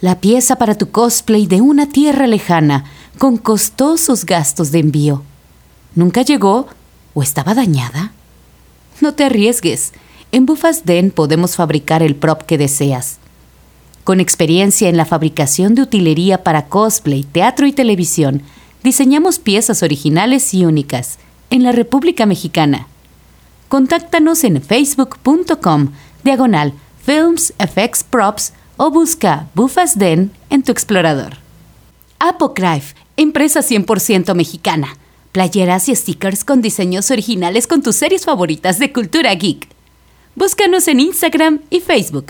La pieza para tu cosplay de una tierra lejana, con costosos gastos de envío. ¿Nunca llegó o estaba dañada? No te arriesgues. En Bufas Den podemos fabricar el prop que deseas. Con experiencia en la fabricación de utilería para cosplay, teatro y televisión, diseñamos piezas originales y únicas en la República Mexicana. Contáctanos en facebook.com diagonal Films FX Props o busca Bufas Den en tu explorador. Apocryph, empresa 100% mexicana. Playeras y stickers con diseños originales con tus series favoritas de cultura geek. Búscanos en Instagram y Facebook.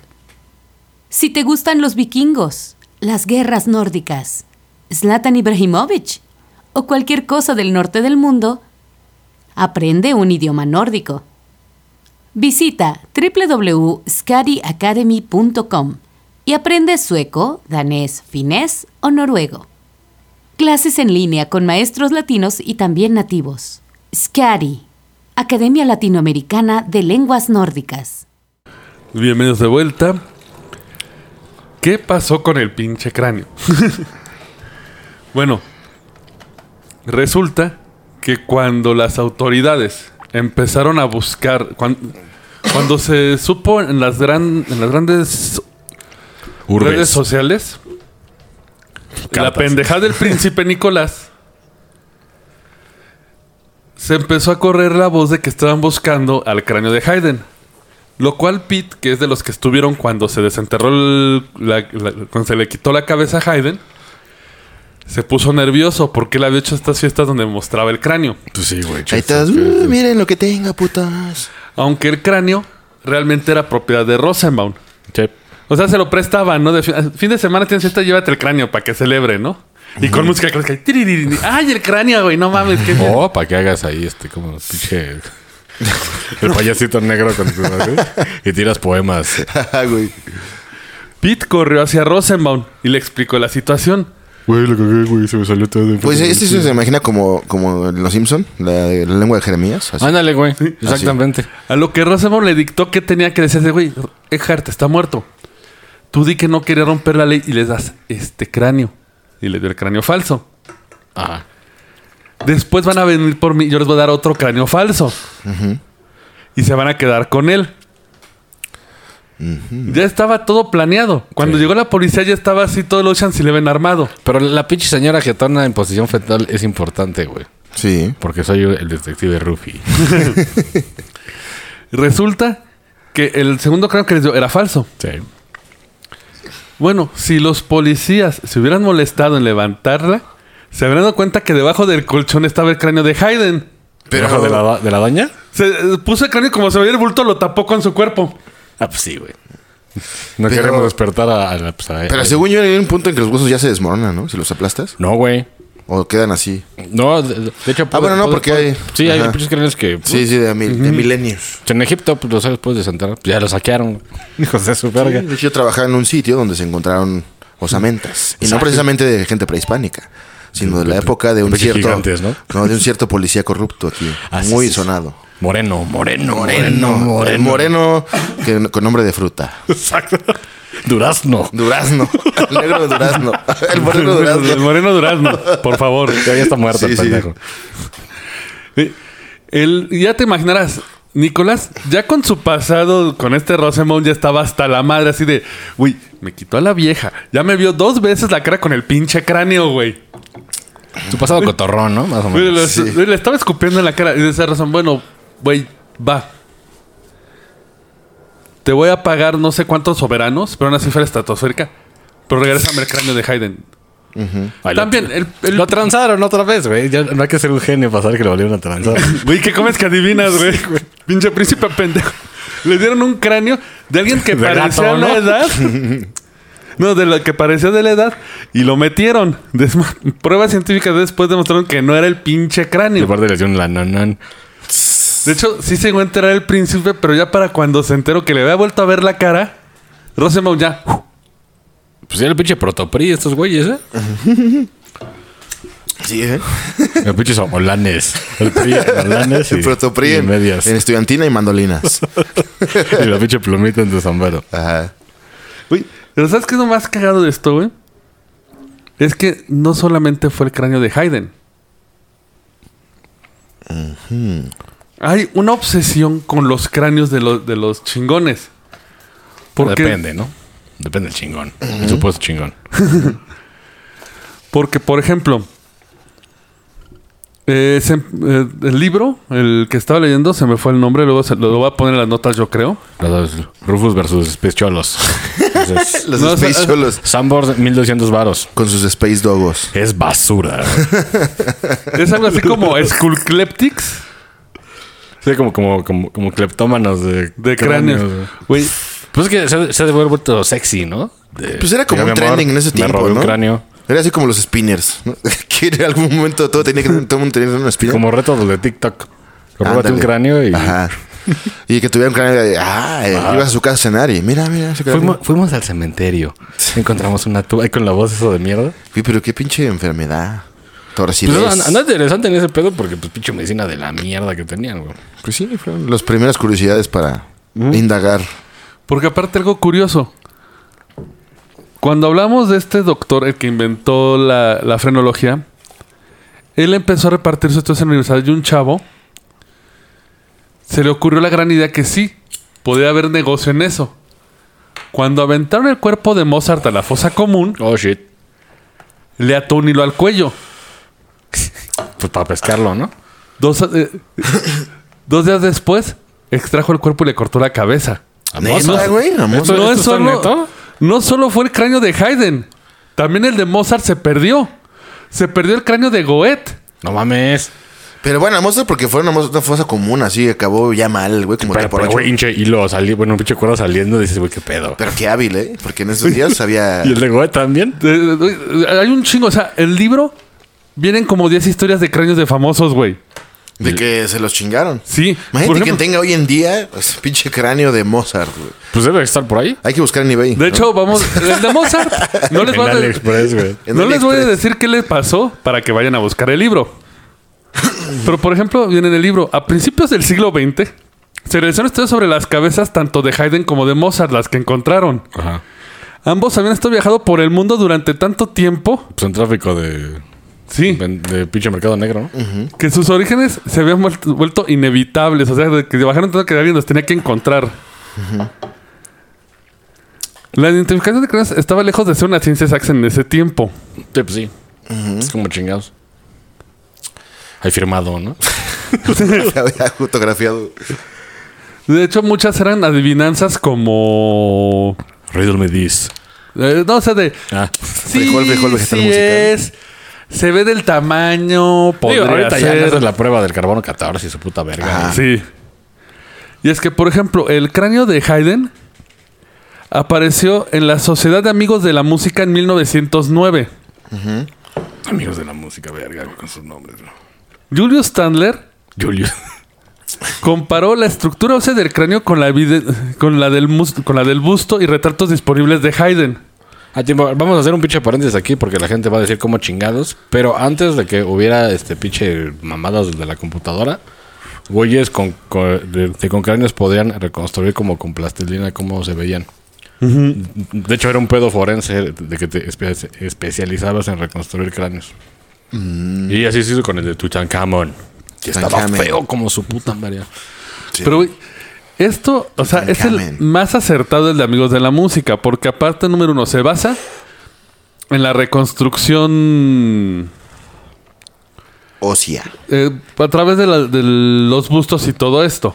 Si te gustan los vikingos, las guerras nórdicas, Zlatan Ibrahimovic o cualquier cosa del norte del mundo, aprende un idioma nórdico. Visita www.skadiacademy.com y aprende sueco, danés, finés o noruego. Clases en línea con maestros latinos y también nativos. SCADI, Academia Latinoamericana de Lenguas Nórdicas. Bienvenidos de vuelta. ¿Qué pasó con el pinche cráneo? bueno, resulta que cuando las autoridades empezaron a buscar, cuan- cuando, se supo en las, gran, en las grandes Urbes. redes sociales, la pendejada del príncipe Nicolás, se empezó a correr la voz de que estaban buscando al cráneo de Haydn. Lo cual Pete, que es de los que estuvieron cuando se desenterró el- la- la- cuando se le quitó la cabeza a Haydn, se puso nervioso porque él había hecho estas fiestas donde mostraba el cráneo. Pues sí, güey. ahí estás. "Uh, miren lo que tenga, putas. Aunque el cráneo realmente era propiedad de Rosenbaum. Sí. O sea, se lo prestaban, ¿no? De fin, fin de semana tienes fiesta, llévate el cráneo para que celebre, ¿no? Y con música clásica. ¡Ay, el cráneo, güey! No mames, qué bien. O para que hagas ahí este como pinche el payasito negro con tu y tiras poemas. Ah, güey. Pete corrió hacia Rosenbaum y le explicó la situación. Güey, lo cagué, güey, se me salió todo. Pues este se imagina como, como en Los Simpson, la, la lengua de Jeremías. así. Ándale, güey. Exactamente. A lo que Rosenbaum le dictó que tenía que decirle, güey, Eckhart está muerto. Tú di que no quería romper la ley y les das este cráneo. Y le dio el cráneo falso. Ajá. Después van a venir por mí, yo les voy a dar otro cráneo falso. Y se van a quedar con él. Ya estaba todo planeado. Cuando Sí. llegó la policía ya estaba así todo el Ocean's Eleven armado. Pero la pinche señora jetona en posición fetal es importante, güey. Sí. Porque soy el detective Ruffy. Resulta que el segundo cráneo que les dio era falso. Sí. Bueno, si los policías se hubieran molestado en levantarla, se habrían dado cuenta que debajo del colchón estaba el cráneo de Hayden. Pero- ¿Debajo de la, de la doña? Se eh, puso el cráneo y como se veía el bulto, lo tapó con su cuerpo. Ah, pues sí, güey. No Pero- queremos despertar a, a la... pues, a- Pero a- según yo, hay un punto en que los huesos ya se desmoronan, ¿no? Si los aplastas. No, güey. O quedan así. No, de, de hecho... Ah, bueno, no, porque hay- Sí, hay Ajá. pinches cráneos que... Sí, sí, de, mil- de milenios. En Egipto, pues los puedes desenterrar. Pues ya los saquearon. Hijos de su verga. Sí, de hecho, yo trabajaba en un sitio donde se encontraron osamentas. Y no precisamente de gente prehispánica, sino de la época de un cierto. gigantes, ¿no? de un cierto policía corrupto aquí. Ah, sí, muy sí, sonado. Moreno, moreno, Moreno, moreno, el moreno que- con nombre de fruta. Exacto. Durazno. Durazno. El negro de durazno. El moreno El durazno. moreno durazno, por favor. Ya, está muerto Sí, el sí. pendejo. El, ya te imaginarás, Nicolás, ya con su pasado, con este Rosemont, ya estaba hasta la madre, así de, uy, me quitó a la vieja. Ya me vio dos veces la cara con el pinche cráneo, güey. Su pasado cotorrón, ¿no? Más o menos. Le, le estaba escupiendo en la cara y de esa razón, bueno, güey, va. Te voy a pagar no sé cuántos soberanos, pero una cifra estratosférica. Pero regrésame el cráneo de Hayden. Ay, lo- También, el, el- Lo transaron otra vez, güey. Ya no hay que ser un genio para saber que lo volvieron a transar. Güey, ¿qué comes que adivinas, güey? Pinche príncipe pendejo. Le dieron un cráneo de alguien que De parecía gato, la edad. No, de lo que parecía de la edad. Y lo metieron. Desma- Pruebas científicas después demostraron que no era el pinche Y cráneo. aparte le dio un lananán. De hecho, sí se llegó a enterar el príncipe, pero ya para cuando se enteró que le había vuelto a ver la cara, Rosemont ya. Pues era el pinche protopri estos güeyes, ¿eh? Sí, ¿eh? El pinche son holanes. El PRI en holanes y, El protopri y en, medias. en estudiantina y mandolinas. y la pinche plumita en tu sombrero. Ajá. Uy, pero ¿sabes qué es lo más cagado de esto, güey? Es que no solamente fue el cráneo de Hayden. Hay una obsesión con los cráneos de los, de los chingones. Porque, Depende, ¿no? Depende del chingón. El supuesto chingón. Porque, por ejemplo, eh, se- eh, el libro, el que estaba leyendo, se me fue el nombre, luego se, lo voy a poner en las notas, yo creo. Rufus versus Space Cholos. Entonces, Los No, Space Cholos Sambor 1200 varos. con sus Space Dogos. Es basura. Es algo así como Skullcleptics Sí, como, como, como, como cleptómanos de, de cráneos. güey. Güey, Pues es que se, se ha vuelto sexy, ¿no? De- Pues era como un mi amor, trending en ese me tiempo, robé ¿no? un cráneo. Era así como los spinners, ¿no? que en algún momento todo tenía que todo mundo tenía un spinner. Como retos de TikTok. Róbate un cráneo y... Ajá. Y que tuviera un cráneo de, ah, eh, ibas a su casa a cenar y mira, mira. Fuimos, fuimos al cementerio. Encontramos una tuba ahí con la voz eso de mierda. Uy, pero qué pinche enfermedad. Pues anda anda interesante en ese pedo porque pues pinche medicina de la mierda que tenían, güey. Pues sí, fueron las primeras curiosidades para indagar. Porque aparte algo curioso. Cuando hablamos de este doctor, el que inventó la, la frenología, él empezó a repartir sus estudios en la universidad y un chavo se le ocurrió la gran idea que sí, podía haber negocio en eso. Cuando aventaron el cuerpo de Mozart a la fosa común, Oh, shit. le ató un hilo al cuello. Pues para pescarlo, ¿no? Dos, eh, dos días después, extrajo el cuerpo y le cortó la cabeza. ¿Neta, güey? ¿A Mozart? ¿Esto- no, es está solo, neto? no solo fue el cráneo de Haydn, también el de Mozart se perdió. Se perdió el cráneo de Goethe. No mames. Pero bueno, Mozart porque fue una, fosa común, así acabó ya mal, güey, como Pero, pero güey, hinche hilo salió, bueno, un pinche cuero saliendo, dices, güey, qué pedo. Pero qué hábil, ¿eh? Porque en esos días había... ¿Y el de Goethe también? Eh, eh, Hay un chingo, o sea, el libro vienen como 10 historias de cráneos de famosos, güey. De que se los chingaron. Sí. Imagínate Por que ejemplo, tenga hoy en día ese pinche cráneo de Mozart, güey. Pues debe estar por ahí. Hay que buscar en eBay. de hecho, vamos, el de Mozart, no les en voy a, AliExpress, güey. En no les voy a decir qué les pasó para que vayan a buscar el libro. Pero, por ejemplo, viene en el libro, a principios del siglo XX, se realizaron estudios sobre las cabezas tanto de Haydn como de Mozart, las que encontraron. Ajá. Ambos habían estado viajando por el mundo durante tanto tiempo, Pues un tráfico de, sí, de pinche mercado negro, ¿no? que sus orígenes se habían vuelto, vuelto inevitables. O sea, de que bajaron tanto que alguien los tenía que encontrar. La identificación de cráneos estaba lejos de ser una ciencia exacta en ese tiempo. Sí, pues sí. Es como chingados. Hay firmado, ¿no? había fotografiado. De hecho, muchas eran adivinanzas como... Riddle me this. eh, no, o sea, de... Ah. Sí, Frijol, frijol, vegetal sí musical. es. Se ve del tamaño, Digo, podría ahorita ya le ser. la prueba del carbono 14 y su puta verga. Ajá. Sí. Y es que, por ejemplo, el cráneo de Haydn apareció en la Sociedad de Amigos de la Música en 1909. Amigos de la música, verga, con sus nombres, ¿no? Julius Standler Julio. comparó la estructura ósea del cráneo con la, con la, del, con la del busto y retratos disponibles de Haydn. A tiempo, vamos a hacer un pinche paréntesis aquí porque la gente va a decir como chingados. Pero antes de que hubiera este pinche mamadas de la computadora, güeyes con, con, de- de con cráneos podían reconstruir como con plastilina cómo se veían. De hecho, era un pedo forense de que te espe- especializabas en reconstruir cráneos. Y así se hizo con el de Tutankamón. Que estaba feo como su puta madre. Pero, güey, esto, o sea, es el más acertado el de Amigos de la Música, porque aparte, número uno, se basa en la reconstrucción Ocia. eh, a través de, la- de los bustos y todo esto.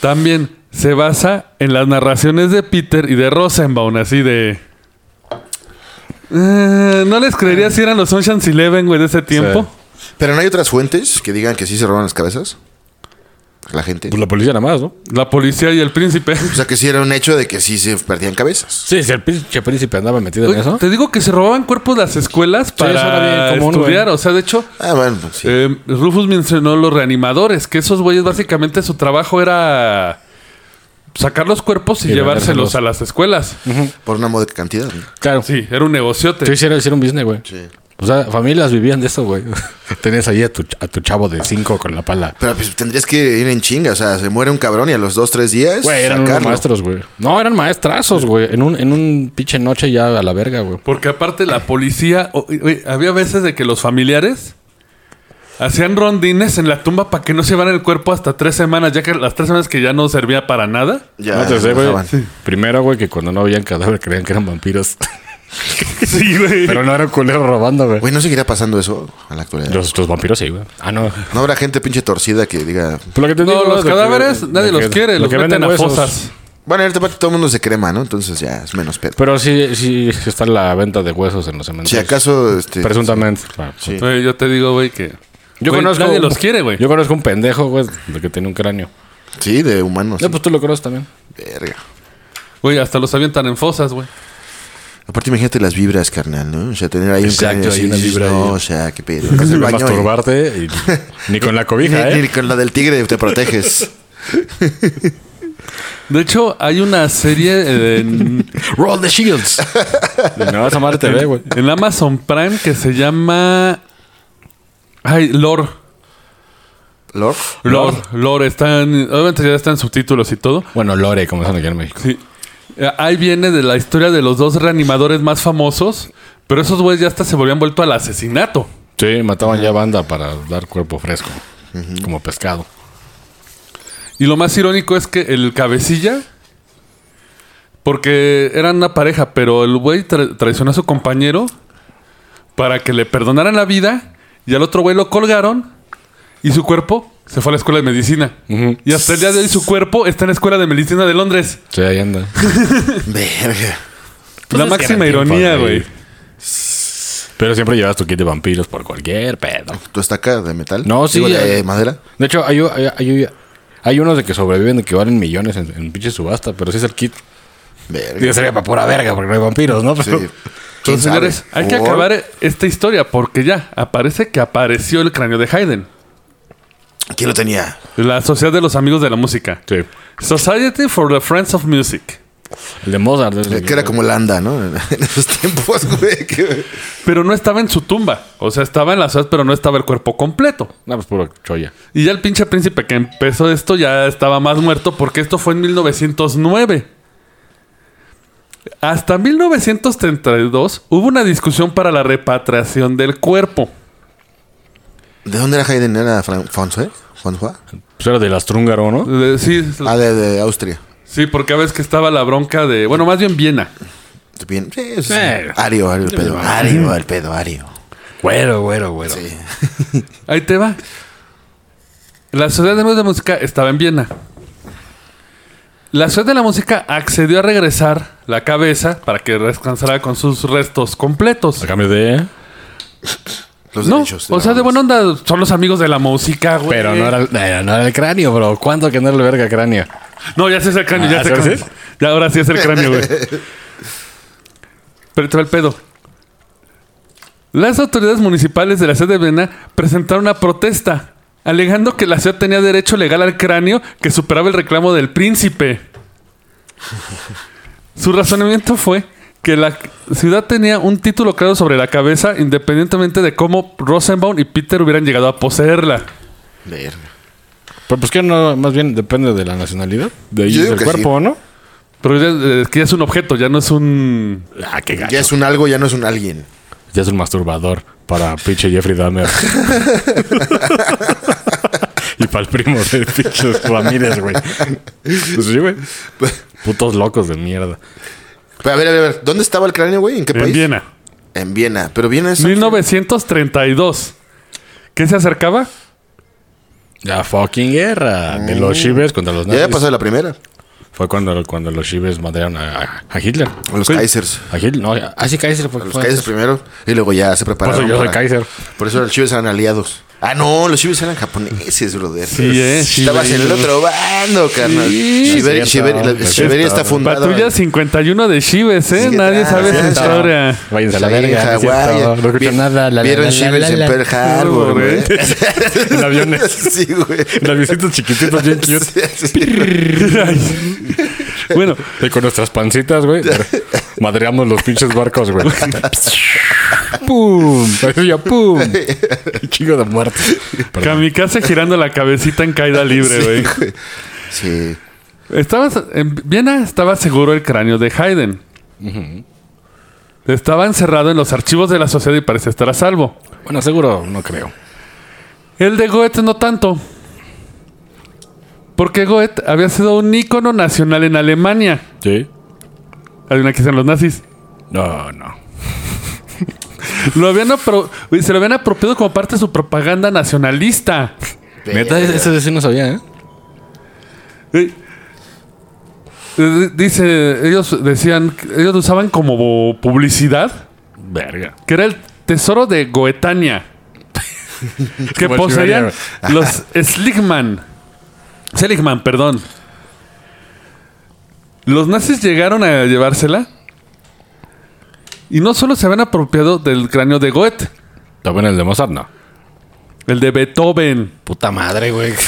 También se basa en las narraciones de Peter y de Rosenbaum, así de... Eh, no les creería si eran los Ocean's Eleven, güey, de ese tiempo. Pero no hay otras fuentes que digan que sí se roban las cabezas. La gente. Pues la policía nada más, ¿no? La policía y el príncipe. O sea, que sí era un hecho de que sí se perdían cabezas. Sí, si el pinche príncipe andaba metido en eso. Te digo que se robaban cuerpos de las escuelas eso era para bien común, estudiar. güey. O sea, de hecho, Ah, bueno, pues sí. eh, Rufus mencionó los reanimadores, que esos güeyes básicamente su trabajo era sacar los cuerpos y, Y llevárselos a las escuelas. por una módica cantidad. ¿no? Claro. Sí, era un negociote. Sí, hicieron, hicieron business, güey. Sí. O sea, familias vivían de eso, güey. Tenías ahí a tu, a tu chavo de cinco con la pala. Pero pues tendrías que ir en chinga. O sea, se muere un cabrón y a los dos, tres días. Güey, eran unos sacarlo. maestros, güey. No, eran maestrazos, güey. En un, en un pinche noche ya a la verga, güey. Porque aparte la policía, o- güey, había veces de que los familiares hacían rondines en la tumba para que no se llevaran el cuerpo hasta tres semanas, ya que las tres semanas que ya no servía para nada. Ya, no te sé, güey. dejaban. Primero, güey, que cuando no habían cadáver creían que eran vampiros. Sí, güey. Pero no era culero robando, güey. Güey, ¿no seguirá pasando eso a la actualidad? Los, los vampiros sí, güey. Ah, no. No habrá gente pinche torcida que diga... Pues lo que te No, digo, los cadáveres nadie los que- quiere, lo los que meten venden a huesos. fosas. Bueno, ahorita todo el mundo se crema, ¿no? Entonces ya es menos pedo. Pero sí, sí, sí está la venta de huesos en los Si cementerios. acaso... Este, Presuntamente. Sí. Yo te digo, güey, que... Yo güey, conozco. Nadie los quiere, güey. Yo conozco un pendejo, güey, de que tenía un cráneo. Sí, de humanos. No, pues tú lo conoces también. Verga. Güey, hasta los avientan en fosas, güey. Aparte, imagínate las vibras, carnal, ¿no? O sea, tener ahí Exacto, un cráneo hay una vibra No, ahí. o sea, qué pedo. De baño y- masturbarte y ni con la cobija, Ni, ¿eh? ni con la del tigre te proteges. De hecho, hay una serie en, Roll the shields. no, esa madre te ve, güey. en Amazon Prime que se llama... Ay, Lore. Lore. Lore. Está en- obviamente ya está en subtítulos y todo. Bueno, Lore, como están aquí en México. Sí. Eh, Ahí viene de la historia de los dos reanimadores más famosos. Pero esos güeyes ya hasta se volvían vuelto al asesinato. Sí, mataban ya banda para dar cuerpo fresco. Como pescado. Y lo más irónico es que el cabecilla, porque eran una pareja, pero el güey tra- traicionó a su compañero para que le perdonaran la vida y al otro güey lo colgaron y su cuerpo se fue a la escuela de medicina. Y hasta el día de hoy su cuerpo está en la escuela de medicina de Londres. Sí, ahí anda. Verga. la es máxima ironía, güey. Pero siempre llevas tu kit de vampiros por cualquier pedo. ¿Tu estaca de metal? No, sí, Digo, de eh. madera. De hecho, hay, hay, hay, hay unos de que sobreviven de que valen millones en, en pinche subasta, pero sí es el kit. Verga. Digo, sería para pura verga porque no hay vampiros, ¿no? Sí. Pero- ¿Quién Entonces, señores, hay que acabar esta historia porque ya aparece que apareció el cráneo de Haydn. ¿Quién lo tenía? La Sociedad de los Amigos de la Música. Sí. Society for the Friends of Music. El de Mozart. el- Que era como Landa, ¿no? En esos tiempos, güey. que- Pero no estaba en su tumba. O sea, estaba en la ciudad, pero no estaba el cuerpo completo. No, pues puro choya. Y ya el pinche príncipe que empezó esto ya estaba más muerto porque esto fue en 1909. Hasta 1932 hubo una discusión para la repatriación del cuerpo. ¿De dónde era Haydn? ¿Era Fran- François? ¿François? Pues era del Astrúngaro, ¿no? Sí, Ah, de, de Austria. sí, porque a veces que estaba la bronca de... Bueno, más bien Viena. Bien. Sí, sí, sí. Eh. Ario, Ario el pedo. Ario, el pedo, Ario. Güero, güero, güero. Sí. Ahí te va. La Sociedad de de Música estaba en Viena. La Sociedad de la Música accedió a regresar la cabeza para que descansara con sus restos completos. A cambio de... Los No, derechos. o sea, de buena onda son los amigos de la música, güey. Pero no era, el- eh, no era el cráneo, bro. ¿Cuánto que no era el verga cráneo? No, ya sí es el cráneo, ya Ah, sé ¿sí? cómo- Ya ahora sí es el cráneo, güey. Pero te va el pedo. Las autoridades municipales de la ciudad de Viena presentaron una protesta, alegando que la ciudad tenía derecho legal al cráneo que superaba el reclamo del príncipe. Su razonamiento fue que la ciudad tenía un título claro sobre la cabeza, independientemente de cómo Rosenbaum y Peter hubieran llegado a poseerla. Verga. Pero pues que no, más bien depende de la nacionalidad. De ahí Yo digo del que cuerpo, ¿no? Pero ya, eh, es que ya es un objeto, ya no es un... Ah, qué gacho. Ya es un algo, ya no es un alguien. Ya es un masturbador para pinche Jeffrey Dahmer. y para el primo de pinches Ramírez, güey. Pues sí, güey. Putos locos de mierda. Pero a ver, a ver, a ver. ¿Dónde estaba el cráneo, güey? ¿En qué En país? Viena. En Viena. Pero Viena es... 1932. ¿Qué se acercaba? La fucking guerra de los chives contra los Ya había nazis. pasado la primera. Fue cuando, cuando los chives madrearon a, Hitler. A los. Kaisers. A Hitler, no, ah, sí, Kaiser fue. A los fue- Kaisers primero. Y luego ya se Por prepararon. eso yo soy para- Kaiser. Por eso los chives eran aliados. Ah, no, los chives eran japoneses, brother. Sí, eh, Estabas en el otro bando, carnal. Sí, es la- es Shiberi cierto. está fundada. Patrulla 51 de Chives, ¿eh? Sí, Nadie ah, sabe esa historia. Váyanse a la en verga. es Hawái. No escucho nada. La, Vieron la, Shivers en. Pearl Harbor, güey. En aviones. Sí, güey. En avioncitos chiquititos, bien cute. Sí. Bueno, Y con nuestras pancitas, güey. Madreamos los pinches barcos, güey. ¡Pum! Eso ya, ¡pum! Chingo de. Perdón. Kamikaze girando la cabecita en caída libre, güey. Sí. Estaba, en Viena estaba seguro el cráneo de Haydn. Estaba encerrado en los archivos de la sociedad y parece estar a salvo. Bueno, seguro no creo. El de Goethe no tanto. Porque Goethe había sido un ícono nacional en Alemania. ¿Sí? Adivina quién son los nazis. No, no. Lo habían se lo habían apropiado como parte de su propaganda nacionalista. Neta, ese de sí no sabía, ¿eh? Eh, Dice, ellos decían, ellos lo usaban como publicidad, Verga. que era el tesoro de Goetania. que poseían los Sligman. Seligman, perdón. Los nazis llegaron a llevársela. Y no solo se habían apropiado del cráneo de Goethe, ¿También el de Mozart? No. el de Beethoven. Puta madre, güey.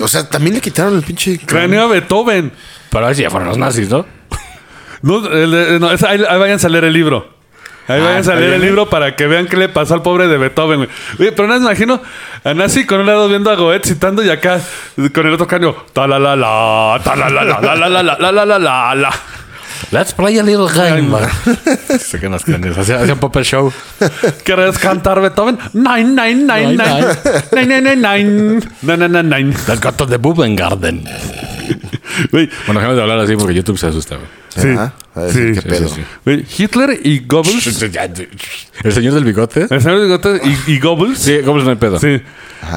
O sea, también le quitaron el pinche Cráneo a Beethoven. Pero así ya fueron los nazis, ¿no? No, el de- no, ahí, ahí vayan a leer el libro. Ahí Ah, vayan a bien, el libro para que vean qué le pasó al pobre de Beethoven. güey. Oye, pero no me imagino a Nazi con un lado viendo a Goethe citando y acá con el otro cráneo. Ta la la la, ta la la la la la la la la la la. Let's play a little game. Sé que nos. Hacían Puppet Show. ¿Quieres cantar Beethoven? Nine, nine, nine, Nine, nine. Nine, nine, nine, nine. Nine, nine, nine. Let's go to the Bubengarden. Güey, Bueno, déjame de hablar así porque YouTube se asusta. Sí. Sí, qué sí, pedo. sí, sí. güey, Hitler y Goebbels. El señor del bigote. El señor Bigote y, y Goebbels. Sí, ¿cómo no hay pedo? Sí.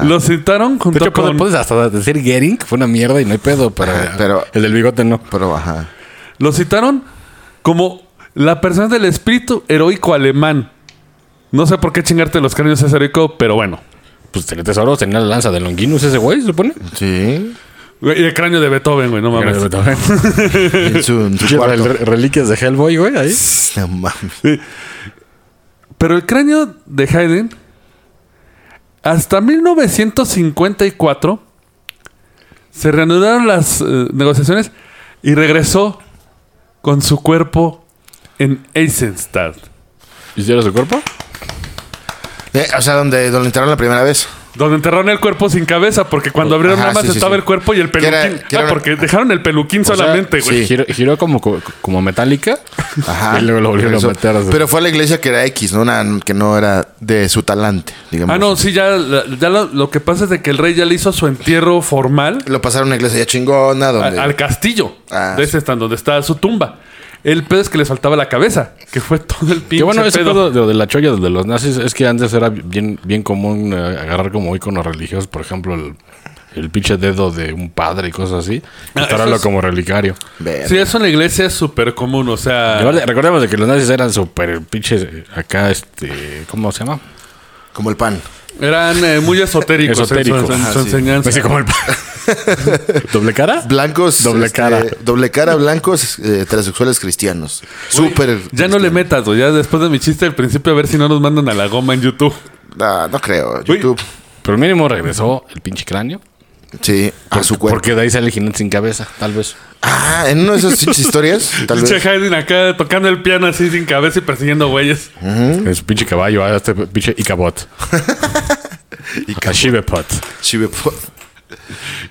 Los citaron De junto hecho, puedes- con... puedes hasta decir Gering, que fue una mierda y no hay pedo, pero, pero- el del bigote no. Pero, ajá. Lo citaron como la persona del espíritu heroico alemán. No sé por qué chingarte los cráneos es heroico, pero bueno. Pues tenía tesoros, tenía la lanza de Longinus ese güey, se supone. Sí. Güey, Y el cráneo de Beethoven, güey, no mames. En su, en su cuarto. rel- reliquias de Hellboy, güey, ahí. No mames. Pero el cráneo de Haydn, hasta 1954, se reanudaron las eh, negociaciones y regresó con su cuerpo en Eisenstadt. ¿Hicieron su cuerpo? Eh, o sea, donde, donde entraron la primera vez. Donde enterraron el cuerpo sin cabeza, porque cuando abrieron Ajá, nada más sí, estaba sí. el cuerpo y el peluquín. era ah, porque dejaron el peluquín solamente, güey. sí. Giró, como, como metálica. Ajá. Y luego lo volvieron a meter. Pero fue a la iglesia que era X, ¿no? Una, que no era de su talante, digamos. Ah, no, sí, ya, ya lo, lo que pasa es de que el rey ya le hizo su entierro formal Lo pasaron a una iglesia ya chingona, donde... al castillo. Ah, de ese donde está su tumba. El pedo es que les faltaba la cabeza, que fue todo el pinche Que bueno, ese pedo. pedo de, de la cholla de los nazis es que antes era bien, bien común eh, agarrar como iconos religiosos, por ejemplo, el, el pinche dedo de un padre y cosas así, y Ah, estarlo eso es- como relicario. Verga. Sí, eso en la iglesia es súper común, o sea... Recorde- Recordemos de que los nazis eran súper pinches eh, acá, este, ¿cómo se llama? Como el pan. Eran eh, muy esotéricos en su- en enseñanza. Así como el ¿Doble cara? Blancos. Doble este, cara. Doble cara, blancos, eh, heterosexuales cristianos. Súper. Ya no le metas, güey. Ya después de mi chiste al principio, a ver si no nos mandan a la goma en YouTube. No, no creo. Uy. YouTube. Pero mínimo regresó el pinche cráneo. Sí, a su cuerpo. Porque de ahí sale el jinete sin cabeza, tal vez. Ah, en una de esas pinches historias, tal Pinche vez. Hayden acá tocando el piano así sin cabeza y persiguiendo güeyes. Es pinche caballo, ah, este pinche Icabot. A Shivepot. Shibepo-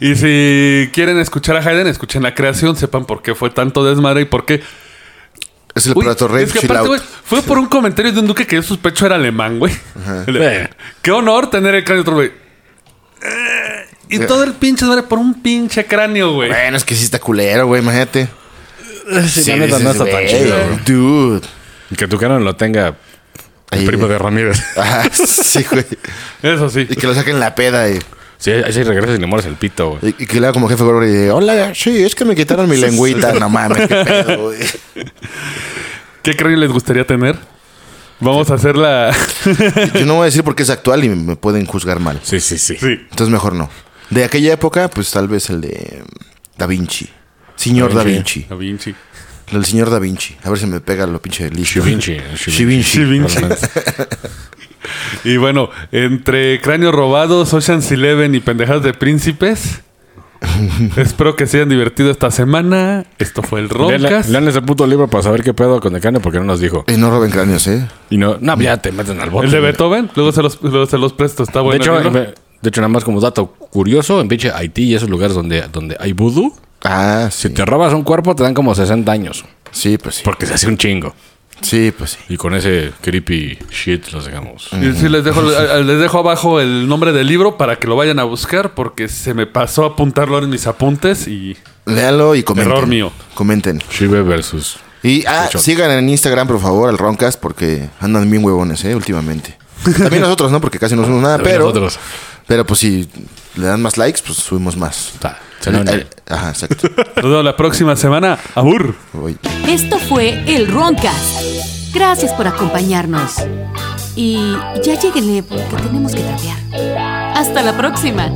Y si quieren escuchar a Hayden, escuchen la creación, sepan por qué fue tanto desmadre y por qué. Es el Uy, plato rey, es que aparte, güey, fue por un comentario de un duque que yo sospecho era alemán, güey. Eh. Qué honor tener el cráneo otro, güey. Eh, Y todo el pinche desmadre por un pinche cráneo, güey. Bueno, es que sí está culero, güey, imagínate. Sí, la neta no está tan chido. güey. Dude. Y Que tu canon lo tenga el Ahí, primo de Ramírez. Ah, sí, güey. Eso sí. Y que lo saquen la peda y, Sí, ahí sí regresas y le mueres el pito, güey. y que le haga como jefe gordo y diga, hola, sí, es que me quitaron mi lengüita. No mames, qué pedo, güey. ¿Qué cráneo les gustaría tener? Vamos a hacer la. Yo no voy a decir porque es actual y me pueden juzgar mal. Sí, sí, sí. sí. Entonces mejor no. De aquella época, pues tal vez el de Da Vinci. Señor Da Da Vinci. Da Vinci. El señor Da Vinci. A ver si me pega lo pinche listo. Da Vinci. Da Vinci. Da Vinci. Y bueno, entre cráneos robados, Ocean's Eleven y pendejadas de príncipes. Espero que se hayan divertido esta semana. Esto fue el Lean, Roncast. lean ese puto libro para saber qué pedo con el cráneo porque no nos dijo. Y no roben cráneos, ¿eh? Y no, no, ya te meten al bote. El de. Beethoven, luego se los, luego se los presto. Está De bueno. hecho, el libro. en- de hecho, nada más como dato curioso, en pinche Haití y esos lugares donde, donde hay vudú, Ah, si te robas un cuerpo te dan como 60 años. Sí, pues sí. Porque se hace un chingo. Sí, pues sí. Y con ese creepy shit los dejamos. Y sí, les dejo, les dejo abajo el nombre del libro para que lo vayan a buscar porque se me pasó a apuntarlo en mis apuntes y Léalo y comenten. Error mío. Comenten. Shive versus. Y ah, sigan en Instagram, por favor, al Roncast, porque andan bien huevones, ¿eh? Últimamente. También nosotros, ¿no? Porque casi no subimos nada, También pero. nosotros. Pero pues si le dan más likes, pues subimos más. Ta, se Ajá, exacto. nos vemos la próxima semana. ¡Abur! Voy. Esto fue el Roncast. Gracias por acompañarnos. Y ya lleguenle porque tenemos que trapear. Hasta la próxima.